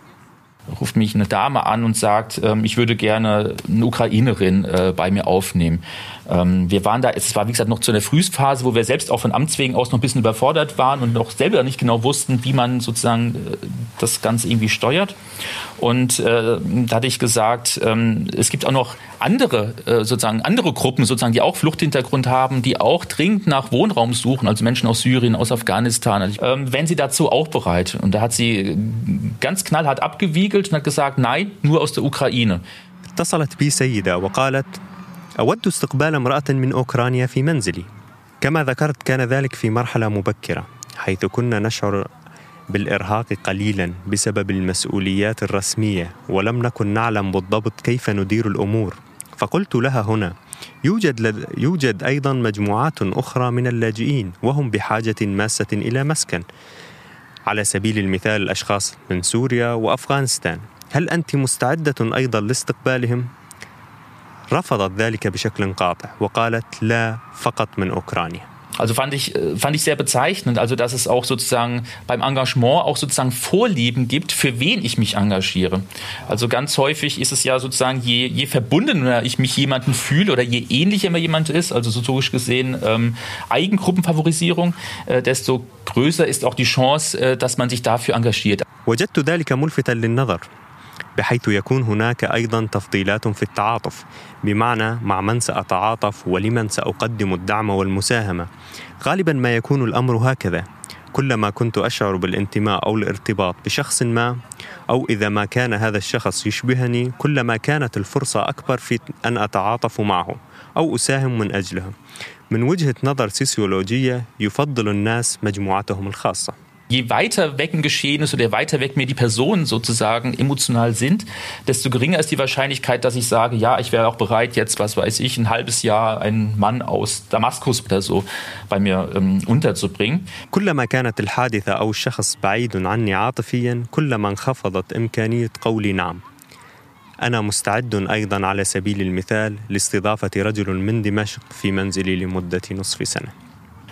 Ruft mich eine Dame an und sagt, ähm, ich würde gerne eine Ukrainerin äh, bei mir aufnehmen. Ähm, wir waren da, es war wie gesagt noch zu einer Frühphase, wo wir selbst auch von Amts wegen aus noch ein bisschen überfordert waren und noch selber nicht genau wussten, wie man sozusagen äh, das Ganze irgendwie steuert. Und äh, da hatte ich gesagt, ähm, es gibt auch noch andere äh, sozusagen andere Gruppen sozusagen, die auch Fluchthintergrund haben, die auch dringend nach Wohnraum suchen, also Menschen aus Syrien, aus Afghanistan. Also, ähm, wären sie dazu auch bereit? Und da hat sie ganz knallhart abgewiegelt und hat gesagt, nein, nur aus der Ukraine. اتصلت بي سيدة وقالت أود استقبال امرأة من أوكرانيا في منزلي كما ذكرت كان ذلك في مرحلة مبكرة حيث كنا نشعر بالإرهاق قليلا بسبب المسؤوليات الرسمية ولم نكن نعلم بالضبط كيف ندير الأمور فقلت لها هنا يوجد لد... يوجد أيضا مجموعات أخرى من اللاجئين وهم بحاجة ماسة إلى مسكن. على سبيل المثال الأشخاص من سوريا وأفغانستان. هل أنت مستعدة أيضا لاستقبالهم؟ رفضت ذلك بشكل قاطع وقالت لا فقط من أوكرانيا. Also fand ich, fand ich sehr bezeichnend, also dass es auch sozusagen beim Engagement auch sozusagen Vorlieben gibt, für wen ich mich engagiere. Also ganz häufig ist es ja sozusagen, je, je verbundener ich mich jemanden fühle oder je ähnlicher mir jemand ist, also soziologisch gesehen ähm, Eigengruppenfavorisierung, äh, desto größer ist auch die Chance, äh, dass man sich dafür engagiert. وجدت ذلك ملفتا للنظر بحيث يكون هناك أيضا تفضيلات في التعاطف بمعنى مع من سأتعاطف ولمن سأقدم الدعم والمساهمة. غالبا ما يكون الأمر هكذا. كلما كنت أشعر بالانتماء أو الارتباط بشخص ما أو إذا ما كان هذا الشخص يشبهني كلما كانت الفرصة أكبر في أن أتعاطف معه أو أساهم من أجله. من وجهة نظر سيسيولوجية يفضل الناس مجموعتهم الخاصة. je weiter weg ein Geschehen ist oder je weiter weg mir die Personen sozusagen emotional sind, desto geringer ist die Wahrscheinlichkeit, dass ich sage, ja, ich wäre auch bereit, jetzt, was weiß ich, ein halbes Jahr einen Mann aus Damaskus oder so bei mir ähm, unterzubringen. كلما كانت الحادثة أو الشخص بعيد عني عاطفيا كلما انخفضت إمكانية قولي نعم أنا مستعد أيضا على سبيل المثال لاستضافة رجل من دمشق في منزلي لمدة نصف سنة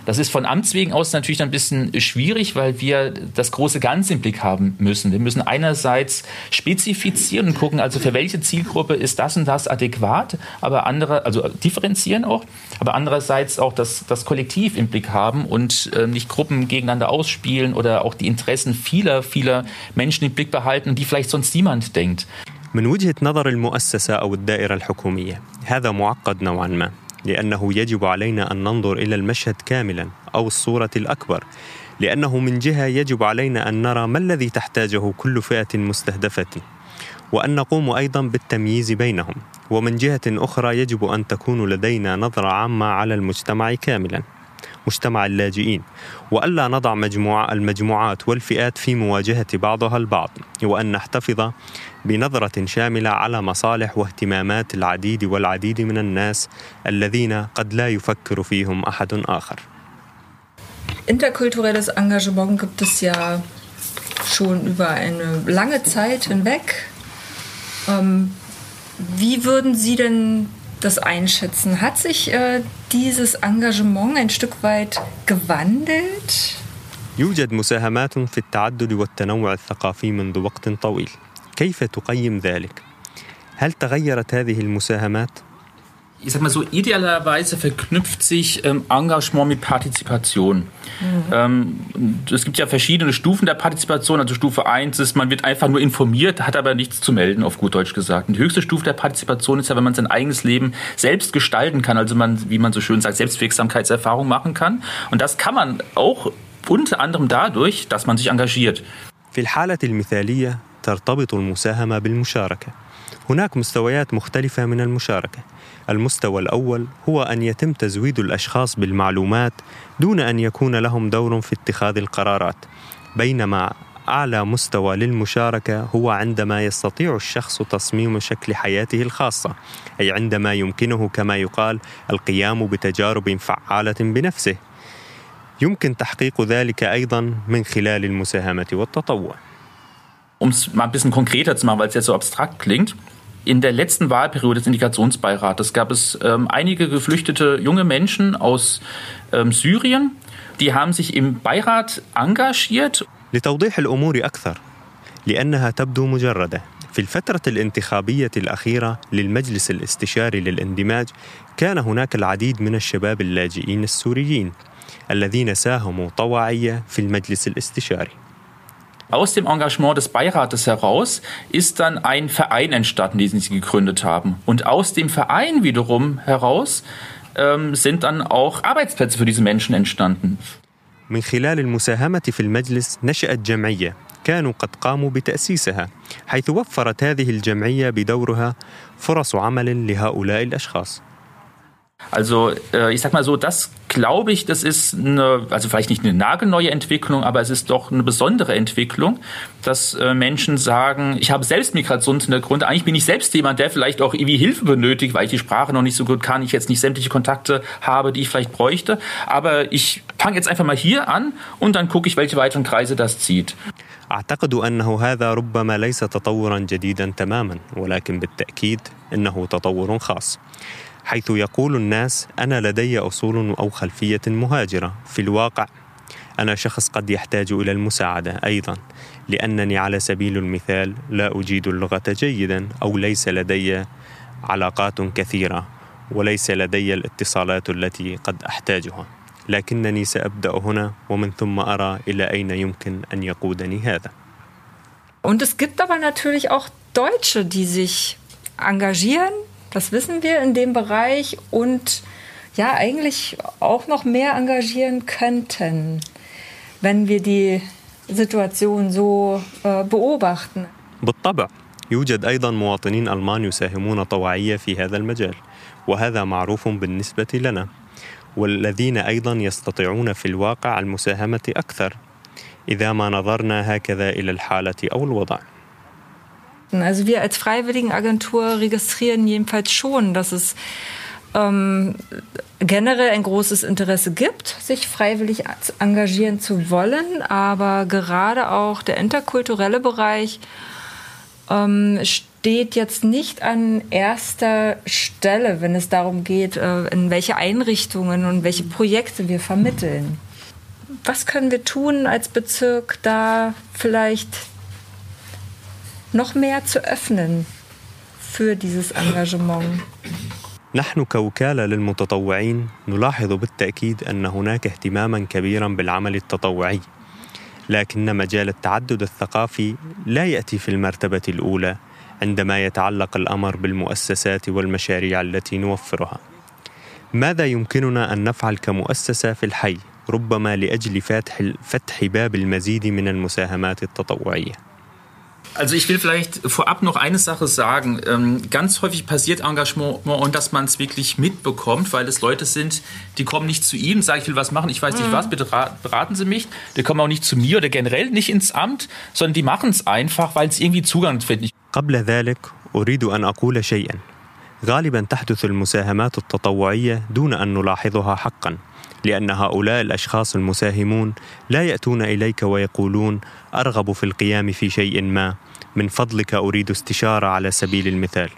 Das ist von Amts wegen aus natürlich ein bisschen schwierig, weil wir das große Ganze im Blick haben müssen. Wir müssen einerseits spezifizieren und gucken, also für welche Zielgruppe ist das und das adäquat, aber andere, also differenzieren auch, aber andererseits auch das, das Kollektiv im Blick haben und äh, nicht Gruppen gegeneinander ausspielen oder auch die Interessen vieler, vieler Menschen im Blick behalten, die vielleicht sonst niemand denkt. من وجهة نظر المؤسسة أو الدائرة الحكومية هذا معقد نوعا ما لأنه يجب علينا أن ننظر إلى المشهد كاملا أو الصورة الأكبر. لأنه من جهة يجب علينا أن نرى ما الذي تحتاجه كل فئة مستهدفة. وأن نقوم أيضا بالتمييز بينهم. ومن جهة أخرى يجب أن تكون لدينا نظرة عامة على المجتمع كاملا. مجتمع اللاجئين. وألا نضع مجموعة المجموعات والفئات في مواجهة بعضها البعض. وأن نحتفظ بنظره شامله على مصالح واهتمامات العديد والعديد من الناس الذين قد لا يفكر فيهم احد اخر Interkulturelles Engagement gibt es ja schon über eine lange Zeit hinweg. Ähm, wie würden Sie denn das einschätzen? Hat sich äh, dieses Engagement ein Stück weit gewandelt? يوجد مساهمات في التعدد والتنوع الثقافي منذ وقت طويل كيف تقيم ذلك هل تغيرت هذه المساهمات ich sag mal so, idealerweise verknüpft sich ähm, Engagement mit Partizipation. Mhm. Ähm, es gibt ja verschiedene Stufen der Partizipation. Also Stufe 1 ist, man wird einfach nur informiert, hat aber nichts zu melden, auf gut Deutsch gesagt. Und die höchste Stufe der Partizipation ist ja, wenn man sein eigenes Leben selbst gestalten kann, also man, wie man so schön sagt, Selbstwirksamkeitserfahrung machen kann. Und das kann man auch unter anderem dadurch, dass man sich engagiert. في الحالة المثالية ترتبط المساهمة بالمشاركة. هناك مستويات مختلفة من المشاركة. المستوى الأول هو أن يتم تزويد الأشخاص بالمعلومات دون أن يكون لهم دور في اتخاذ القرارات. بينما أعلى مستوى للمشاركة هو عندما يستطيع الشخص تصميم شكل حياته الخاصة، أي عندما يمكنه كما يقال القيام بتجارب فعالة بنفسه. يمكن تحقيق ذلك أيضا من خلال المساهمة والتطوع. Um es mal ein bisschen konkreter zu machen, weil es jetzt so abstrakt klingt, in der letzten Wahlperiode des Integrationsbeirates gab es ähm, einige geflüchtete junge Menschen aus ähm, Syrien, die haben sich im Beirat engagiert. لتوضيح الأمور أكثر لأنها تبدو مجردة في الفترة الانتخابية الأخيرة للمجلس الاستشاري للاندماج كان هناك العديد من الشباب اللاجئين السوريين الذين ساهموا طوعية في المجلس الاستشاري Aus dem Engagement des Beirates heraus ist dann ein Verein entstanden, den sie gegründet haben. Und aus dem Verein wiederum heraus ähm, sind dann auch Arbeitsplätze für diese Menschen entstanden. من خلال المساهمة في المجلس نشأت جمعية كانوا قد قاموا بتأسيسها حيث وفرت هذه الجمعية بدورها فرص عمل لهؤلاء الأشخاص Also äh, ich sag mal so, das glaube ich, das ist eine, also vielleicht nicht eine nagelneue Entwicklung, aber es ist doch eine besondere Entwicklung, dass äh, Menschen sagen, ich habe selbst Migrationshintergrund, eigentlich bin ich selbst jemand, der vielleicht auch irgendwie Hilfe benötigt, weil ich die Sprache noch nicht so gut kann, ich jetzt nicht sämtliche Kontakte habe, die ich vielleicht bräuchte, aber ich fange jetzt einfach mal hier an und dann gucke ich, welche weiteren Kreise das zieht. أعتقد أنه هذا ربما ليس تطورا جديدا تماما ولكن بالتأكيد إنه تطور خاص حيث يقول الناس أنا لدي أصول أو خلفية مهاجرة في الواقع. أنا شخص قد يحتاج إلى المساعدة أيضا لأنني على سبيل المثال لا أجيد اللغة جيدا أو ليس لدي علاقات كثيرة وليس لدي الاتصالات التي قد أحتاجها. لكنني سأبدأ هنا ومن ثم أرى إلى أين يمكن أن يقودني هذا. Und es gibt aber natürlich auch Deutsche, die sich engagieren Das wissen wir in dem Bereich und ja, eigentlich auch noch mehr engagieren könnten. wenn wir die Situation so äh, beobachten. بالطبع يوجد أيضا مواطنين ألمان يساهمون طوعية في هذا المجال وهذا معروف بالنسبة لنا والذين أيضا يستطيعون في الواقع المساهمة أكثر إذا ما نظرنا هكذا إلى الحالة أو الوضع Also wir als Freiwilligenagentur registrieren jedenfalls schon, dass es ähm, generell ein großes Interesse gibt, sich freiwillig engagieren zu wollen, aber gerade auch der interkulturelle Bereich ähm, steht jetzt nicht an erster Stelle, wenn es darum geht, äh, in welche Einrichtungen und welche Projekte wir vermitteln. Was können wir tun als Bezirk, da vielleicht noch mehr zu öffnen für dieses Engagement? نحن كوكالة للمتطوعين نلاحظ بالتأكيد أن هناك اهتماما كبيرا بالعمل التطوعي لكن مجال التعدد الثقافي لا يأتي في المرتبة الأولى عندما يتعلق الأمر بالمؤسسات والمشاريع التي نوفرها ماذا يمكننا أن نفعل كمؤسسة في الحي ربما لأجل فتح, باب المزيد من المساهمات التطوعية Also ich will vielleicht vorab noch eine Sache sagen. Ähm, ganz häufig passiert Engagement und dass man es wirklich mitbekommt, weil es Leute sind, die kommen nicht zu Ihnen, sagen, ich will was machen, ich weiß nicht mhm. was, bitte beraten Sie mich. Die kommen auch nicht zu mir oder generell nicht ins Amt, sondern die machen es einfach, weil sie irgendwie Zugang finden. قبل ذلك أريد أن أقول شيئا غالبا تحدث المساهمات التطوعية دون أن نلاحظها حقا لأن هؤلاء الأشخاص المساهمون لا يأتون إليك ويقولون أرغب في القيام في شيء ما من فضلك أريد استشارة على سبيل المثال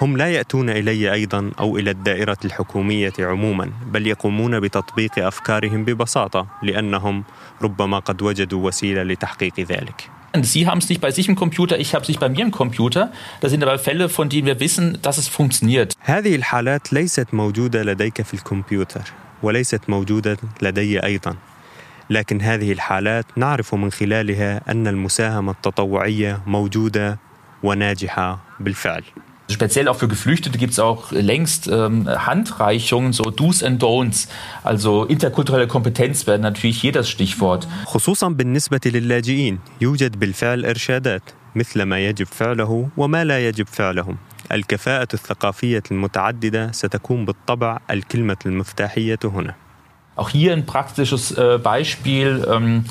هم لا يأتون إلي أيضا أو إلى الدائرة الحكومية عموما بل يقومون بتطبيق أفكارهم ببساطة لأنهم ربما قد وجدوا وسيلة لتحقيق ذلك Sie haben es nicht bei sich im Computer, ich habe es nicht bei mir im Computer. Das sind aber Fälle, von denen wir wissen, dass es funktioniert. هذه الحالات ليست موجودة لديك في الكمبيوتر وليست موجودة لدي أيضا لكن هذه الحالات نعرف من خلالها أن المساهمة التطوعية موجودة وناجحة بالفعل Speziell auch für Geflüchtete gibt es auch längst ähm, Handreichungen, so Do's and Don'ts. Also interkulturelle Kompetenz wäre natürlich hier das Stichwort. خصوصا بالنسبة للاجئين يوجد بالفعل إرشادات مثل ما يجب فعله وما لا يجب فعله. الكفاءة الثقافية المتعددة ستكون بالطبع الكلمة المفتاحية هنا. Auch hier ein praktisches äh, Beispiel. Ähm,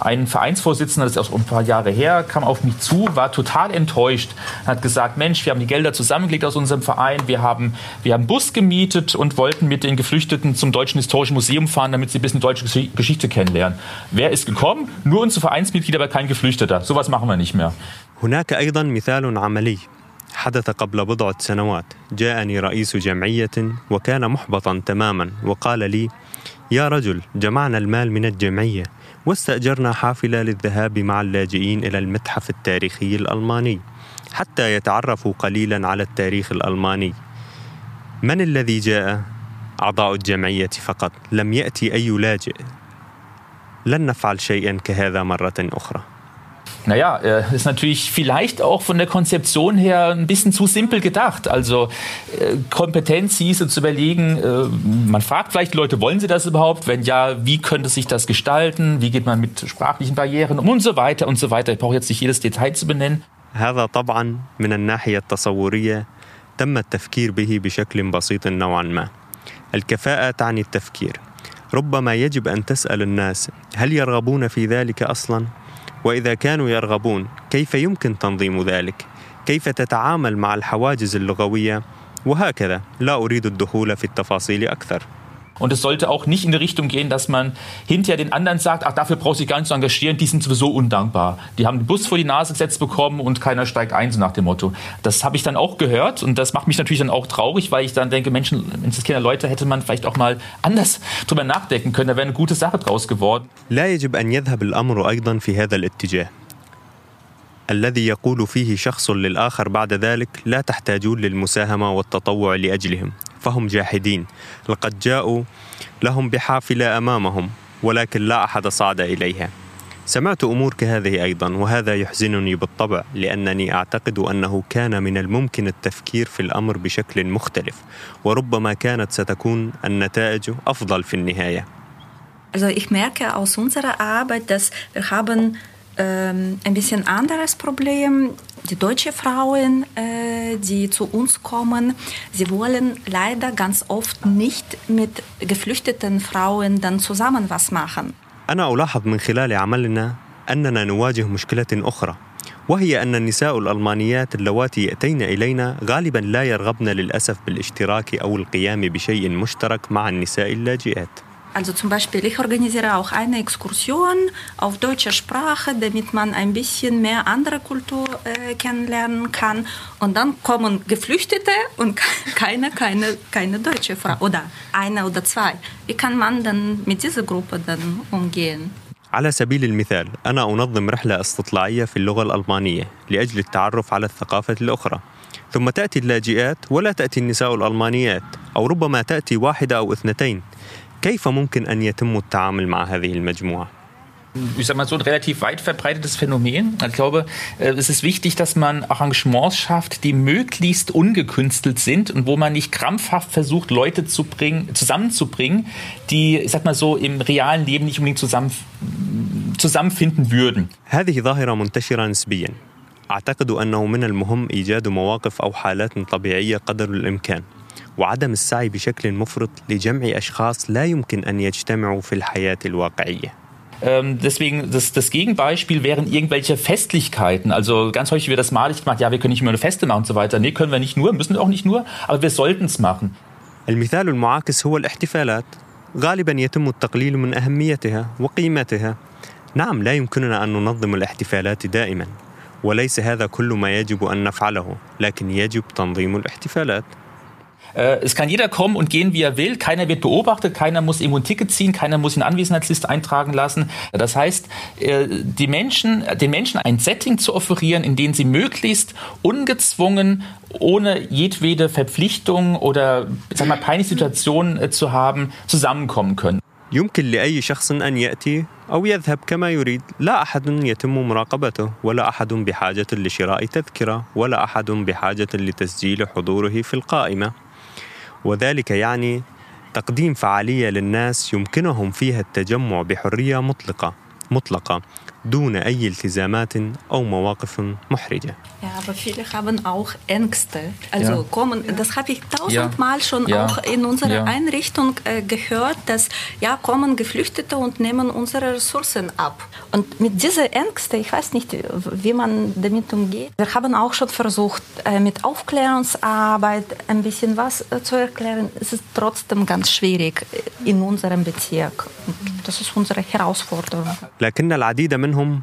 ein Vereinsvorsitzender, das ist auch ein paar Jahre her, kam auf mich zu, war total enttäuscht, hat gesagt, Mensch, wir haben die Gelder zusammengelegt aus unserem Verein, wir haben, wir haben Bus gemietet und wollten mit den Geflüchteten zum Deutschen Historischen Museum fahren, damit sie ein bisschen deutsche Geschichte kennenlernen. Wer ist gekommen? Nur unsere Vereinsmitglieder, aber kein Geflüchteter. Sowas machen wir nicht mehr. هناك أيضا مثال عملي حدث قبل بضعة سنوات. جاءني رئيس جمعية وكان محبطا تماما وقال لي يا رجل جمعنا المال من الجمعية واستأجرنا حافلة للذهاب مع اللاجئين إلى المتحف التاريخي الألماني حتى يتعرفوا قليلا على التاريخ الألماني. من الذي جاء؟ أعضاء الجمعية فقط. لم يأتي أي لاجئ. لن نفعل شيئا كهذا مرة أخرى. Naja, äh, ist natürlich vielleicht auch von der Konzeption her ein bisschen zu simpel gedacht. Also äh, Kompetenz hieße zu überlegen, äh, man fragt vielleicht die Leute, wollen sie das überhaupt? Wenn ja, wie könnte sich das gestalten? Wie geht man mit sprachlichen Barrieren um und so weiter und so weiter. Ich brauche jetzt nicht jedes Detail zu benennen. هذا طبعا من الناحية التصورية تم التفكير به بشكل بسيط نوعا ما. الكفاءة تعني التفكير. ربما يجب أن تسأل الناس هل يرغبون في ذلك أصلاً؟ وإذا كانوا يرغبون كيف يمكن تنظيم ذلك؟ كيف تتعامل مع الحواجز اللغوية؟ وهكذا لا أريد الدخول في التفاصيل أكثر. Und es sollte auch nicht in die Richtung gehen, dass man hinterher den anderen sagt, ach, dafür brauchst du dich gar nicht zu engagieren, die sind sowieso undankbar. Die haben den Bus vor die Nase gesetzt bekommen und keiner steigt ein, so nach dem Motto. Das habe ich dann auch gehört und das macht mich natürlich dann auch traurig, weil ich dann denke, Menschen, wenn es Kinder Leute, hätte man vielleicht auch mal anders drüber nachdenken können. Da wäre eine gute Sache draus geworden. لا يجب أن يذهب الأمر أيضا في هذا الاتجاه. الذي يقول فيه شخص للآخر بعد ذلك لا تحتاجون للمساهمة والتطوع لأجلهم فهم جاحدين. لقد جاءوا لهم بحافلة أمامهم ولكن لا أحد صعد إليها. سمعت أمور كهذه أيضا وهذا يحزنني بالطبع لأنني أعتقد أنه كان من الممكن التفكير في الأمر بشكل مختلف وربما كانت ستكون النتائج أفضل في النهاية. Also ich merke aus unserer Arbeit, dass wir haben ein bisschen anderes Problem. Die deutschen Frauen, äh, die zu uns kommen, sie wollen leider ganz oft nicht mit geflüchteten Frauen dann zusammen was machen. أنا ألاحظ من خلال عملنا أننا نواجه مشكلة أخرى وهي أن النساء الألمانيات اللواتي يأتين إلينا غالبا لا يرغبن للأسف بالاشتراك أو القيام بشيء مشترك مع النساء اللاجئات Also zum Beispiel, ich organisiere auch eine Exkursion auf deutscher Sprache, damit man ein bisschen mehr andere Kultur äh, kennenlernen kann. Und dann kommen Geflüchtete und keine, keine, keine deutsche Frau oder eine oder zwei. Wie kann man dann mit dieser Gruppe dann umgehen? على سبيل المثال أنا أنظم رحلة استطلاعية في اللغة الألمانية لأجل التعرف على الثقافة الأخرى ثم تأتي اللاجئات ولا تأتي النساء الألمانيات أو ربما تأتي واحدة أو اثنتين كيف ممكن أن يتم التعامل مع هذه المجموعة؟ ich sag mal so ein relativ weit verbreitetes Phänomen. Ich glaube, äh, es ist wichtig, dass man Arrangements schafft, die möglichst ungekünstelt sind und wo man nicht krampfhaft versucht, Leute zu bringen, zusammenzubringen, die, ich sag mal so, im realen Leben nicht unbedingt zusammen, zusammenfinden würden. هذه ظاهرة منتشرة نسبيا. أعتقد أنه من المهم إيجاد مواقف أو حالات طبيعية قدر الإمكان وعدم السعي بشكل مفرط لجمع أشخاص لا يمكن أن يجتمعوا في الحياة الواقعية. Ähm, deswegen, das, das Gegenbeispiel wären irgendwelche Festlichkeiten. Also ganz häufig wird das malig gemacht, ja, wir können nicht nur eine Feste machen und so weiter. Nee, können wir nicht nur, müssen wir auch nicht nur, aber wir sollten es machen. المثال المعاكس هو الاحتفالات غالبا يتم التقليل من أهميتها وقيمتها نعم لا يمكننا أن ننظم الاحتفالات دائما وليس هذا كل ما يجب أن نفعله لكن يجب تنظيم الاحتفالات Äh, es kann jeder kommen und gehen, wie er will. Keiner wird beobachtet, keiner muss ihm ein Ticket ziehen, keiner muss in Anwesenheitsliste eintragen lassen. Das heißt, äh, die Menschen, den Menschen ein Setting zu offerieren, in dem sie möglichst ungezwungen, ohne jedwede Verpflichtung oder sag mal, peinliche Situation äh, zu haben, zusammenkommen können. يمكن لأي شخص أن يأتي أو يذهب كما يريد لا أحد يتم مراقبته ولا أحد بحاجة لشراء تذكرة ولا أحد بحاجة لتسجيل حضوره في القائمة وذلك يعني تقديم فعالية للناس يمكنهم فيها التجمع بحرية مطلقة مطلقة. دون أي التزامات أو مواقف محرجة. Ja, aber viele haben auch Ängste. Also Ja. kommen, das habe ich tausendmal schon Ja. auch in unserer Ja. Einrichtung äh, gehört, dass ja kommen Geflüchtete und nehmen unsere Ressourcen ab. Und mit dieser Ängste, ich weiß nicht, wie man damit umgeht. Wir haben auch schon versucht, äh, mit Aufklärungsarbeit ein bisschen was äh, zu erklären. Es ist trotzdem ganz schwierig äh, in unserem Bezirk. Und Das ist unsere Herausforderung. لكن العديد منهم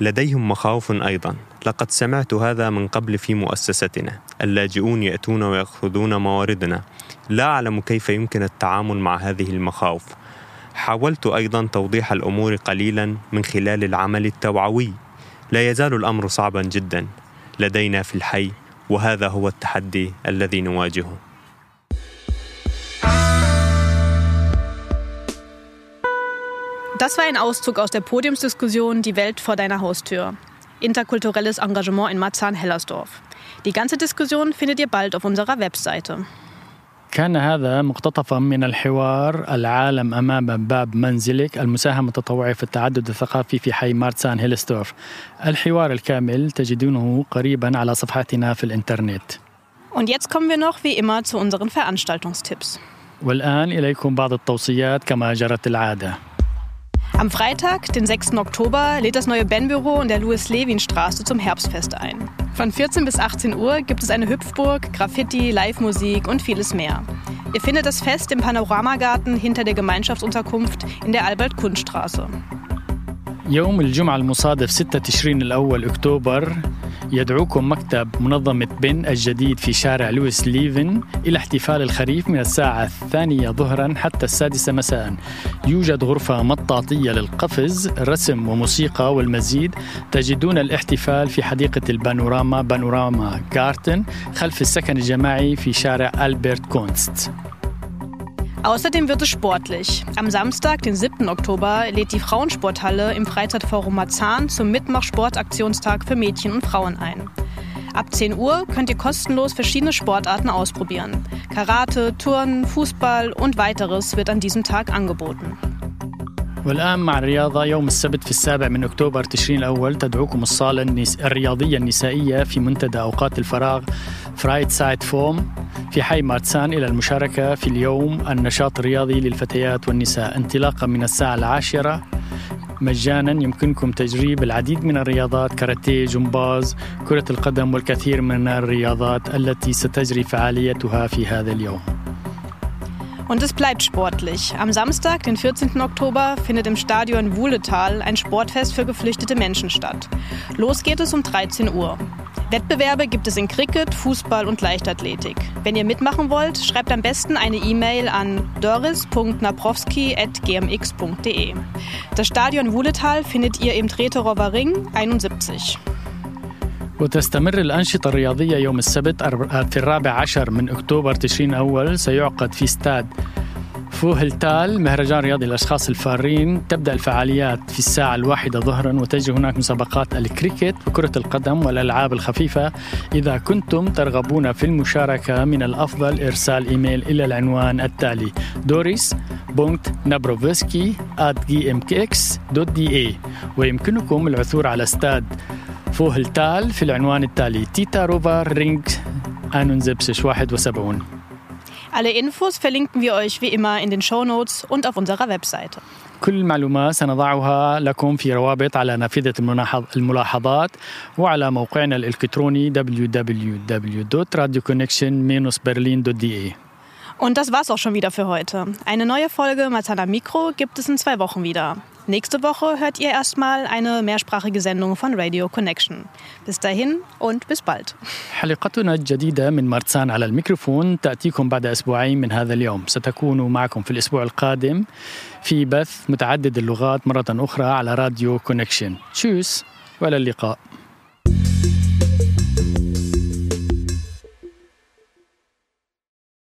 لديهم مخاوف أيضا. لقد سمعت هذا من قبل في مؤسستنا. اللاجئون يأتون ويأخذون مواردنا. لا أعلم كيف يمكن التعامل مع هذه المخاوف. حاولت أيضا توضيح الأمور قليلا من خلال العمل التوعوي. لا يزال الأمر صعبا جدا لدينا في الحي وهذا هو التحدي الذي نواجهه. Das war ein Auszug aus der Podiumsdiskussion Die Welt vor deiner Haustür. Interkulturelles Engagement in Marzahn-Hellersdorf. Die ganze Diskussion findet ihr bald auf unserer Webseite. كان هذا مقتطفا من الحوار العالم أمام باب منزلك المساهمة التطوعية في التعدد الثقافي في حي مارتسان هيلستورف الحوار الكامل تجدونه قريبا على صفحتنا في الإنترنت Und jetzt kommen wir noch wie immer zu unseren Veranstaltungstipps. والآن إليكم بعض التوصيات كما جرت العادة Am Freitag, den 6. Oktober, lädt das neue Ben-Büro in der Louis-Levin-Straße zum Herbstfest ein. Von 14 bis 18 Uhr gibt es eine Hüpfburg, Graffiti, Live-Musik und vieles mehr. Ihr findet das Fest im Panoramagarten hinter der Gemeinschaftsunterkunft in der Albert-Kunst-Straße. يوم الجمعة المصادف 6 تشرين الأول أكتوبر يدعوكم مكتب منظمة بن الجديد في شارع لويس ليفن إلى احتفال الخريف من الساعة الثانية ظهرا حتى السادسة مساء. يوجد غرفة مطاطية للقفز رسم وموسيقى والمزيد. تجدون الاحتفال في حديقة البانوراما بانوراما جارتن خلف السكن الجماعي في شارع ألبرت كونست. Außerdem wird es sportlich. Am Samstag, den 7. Oktober, lädt die Frauensporthalle im Freizeitforum Marzahn zum Mitmach-Sportaktionstag für Mädchen und Frauen ein. Ab 10 Uhr könnt ihr kostenlos verschiedene Sportarten ausprobieren. Karate, Turnen, Fußball und weiteres wird an diesem Tag angeboten. والآن مع الرياضة يوم السبت في السابع من أكتوبر تشرين الأول تدعوكم الصالة. الرياضية النسائية في منتدى أوقات الفراغ فرايد سايد فوم في حي مارتسان إلى المشاركة في اليوم النشاط الرياضي للفتيات والنساء انطلاقا من الساعة العاشرة مجانا يمكنكم تجريب العديد من الرياضات كاراتيه جمباز كرة القدم والكثير من الرياضات التي ستجري فعاليتها في هذا اليوم Und es bleibt sportlich. Am Samstag, den 14. Oktober, findet im Stadion Wuhletal ein Sportfest für geflüchtete Menschen statt. Los geht es um 13 Uhr. Wettbewerbe gibt es in Cricket, Fußball und Leichtathletik. Wenn ihr mitmachen wollt, schreibt am besten eine E-Mail an doris.naprowski.gmx.de. Das Stadion Wuhletal findet ihr im Treterower Ring 71. وتستمر الأنشطة الرياضية يوم السبت في الرابع عشر من أكتوبر تشرين أول سيعقد في استاد فوهلتال مهرجان رياضي للأشخاص الفارين. تبدأ الفعاليات في الساعة الواحدة ظهرا وتجري هناك مسابقات الكريكت وكرة القدم والألعاب الخفيفة. إذا كنتم ترغبون في المشاركة من الأفضل إرسال إيميل إلى العنوان التالي دوريس بونت نابروفسكي gmkx.da ويمكنكم العثور على استاد فوهلتال في العنوان التالي. تيتا روفر رينج 71 Alle Infos verlinken wir euch wie immer in den Shownotes und auf unserer Webseite. كل المعلومات سنضعها لكم في روابط على نافذة الملاحظات وعلى موقعنا الإلكتروني www.radioconnection-berlin.de Und das war's auch schon wieder für heute. Eine neue Folge Matana Mikro gibt es in zwei Wochen wieder. Nächste Woche hört ihr erstmal eine mehrsprachige Sendung von Radio Connection. Bis dahin und bis bald. حلقتنا الجديدة من مرتسان على الميكروفون تأتيكم بعد أسبوعين من هذا اليوم ستكون معكم في الأسبوع القادم في بث متعدد اللغات مرة أخرى على راديو كونكشن تشوس وإلى اللقاء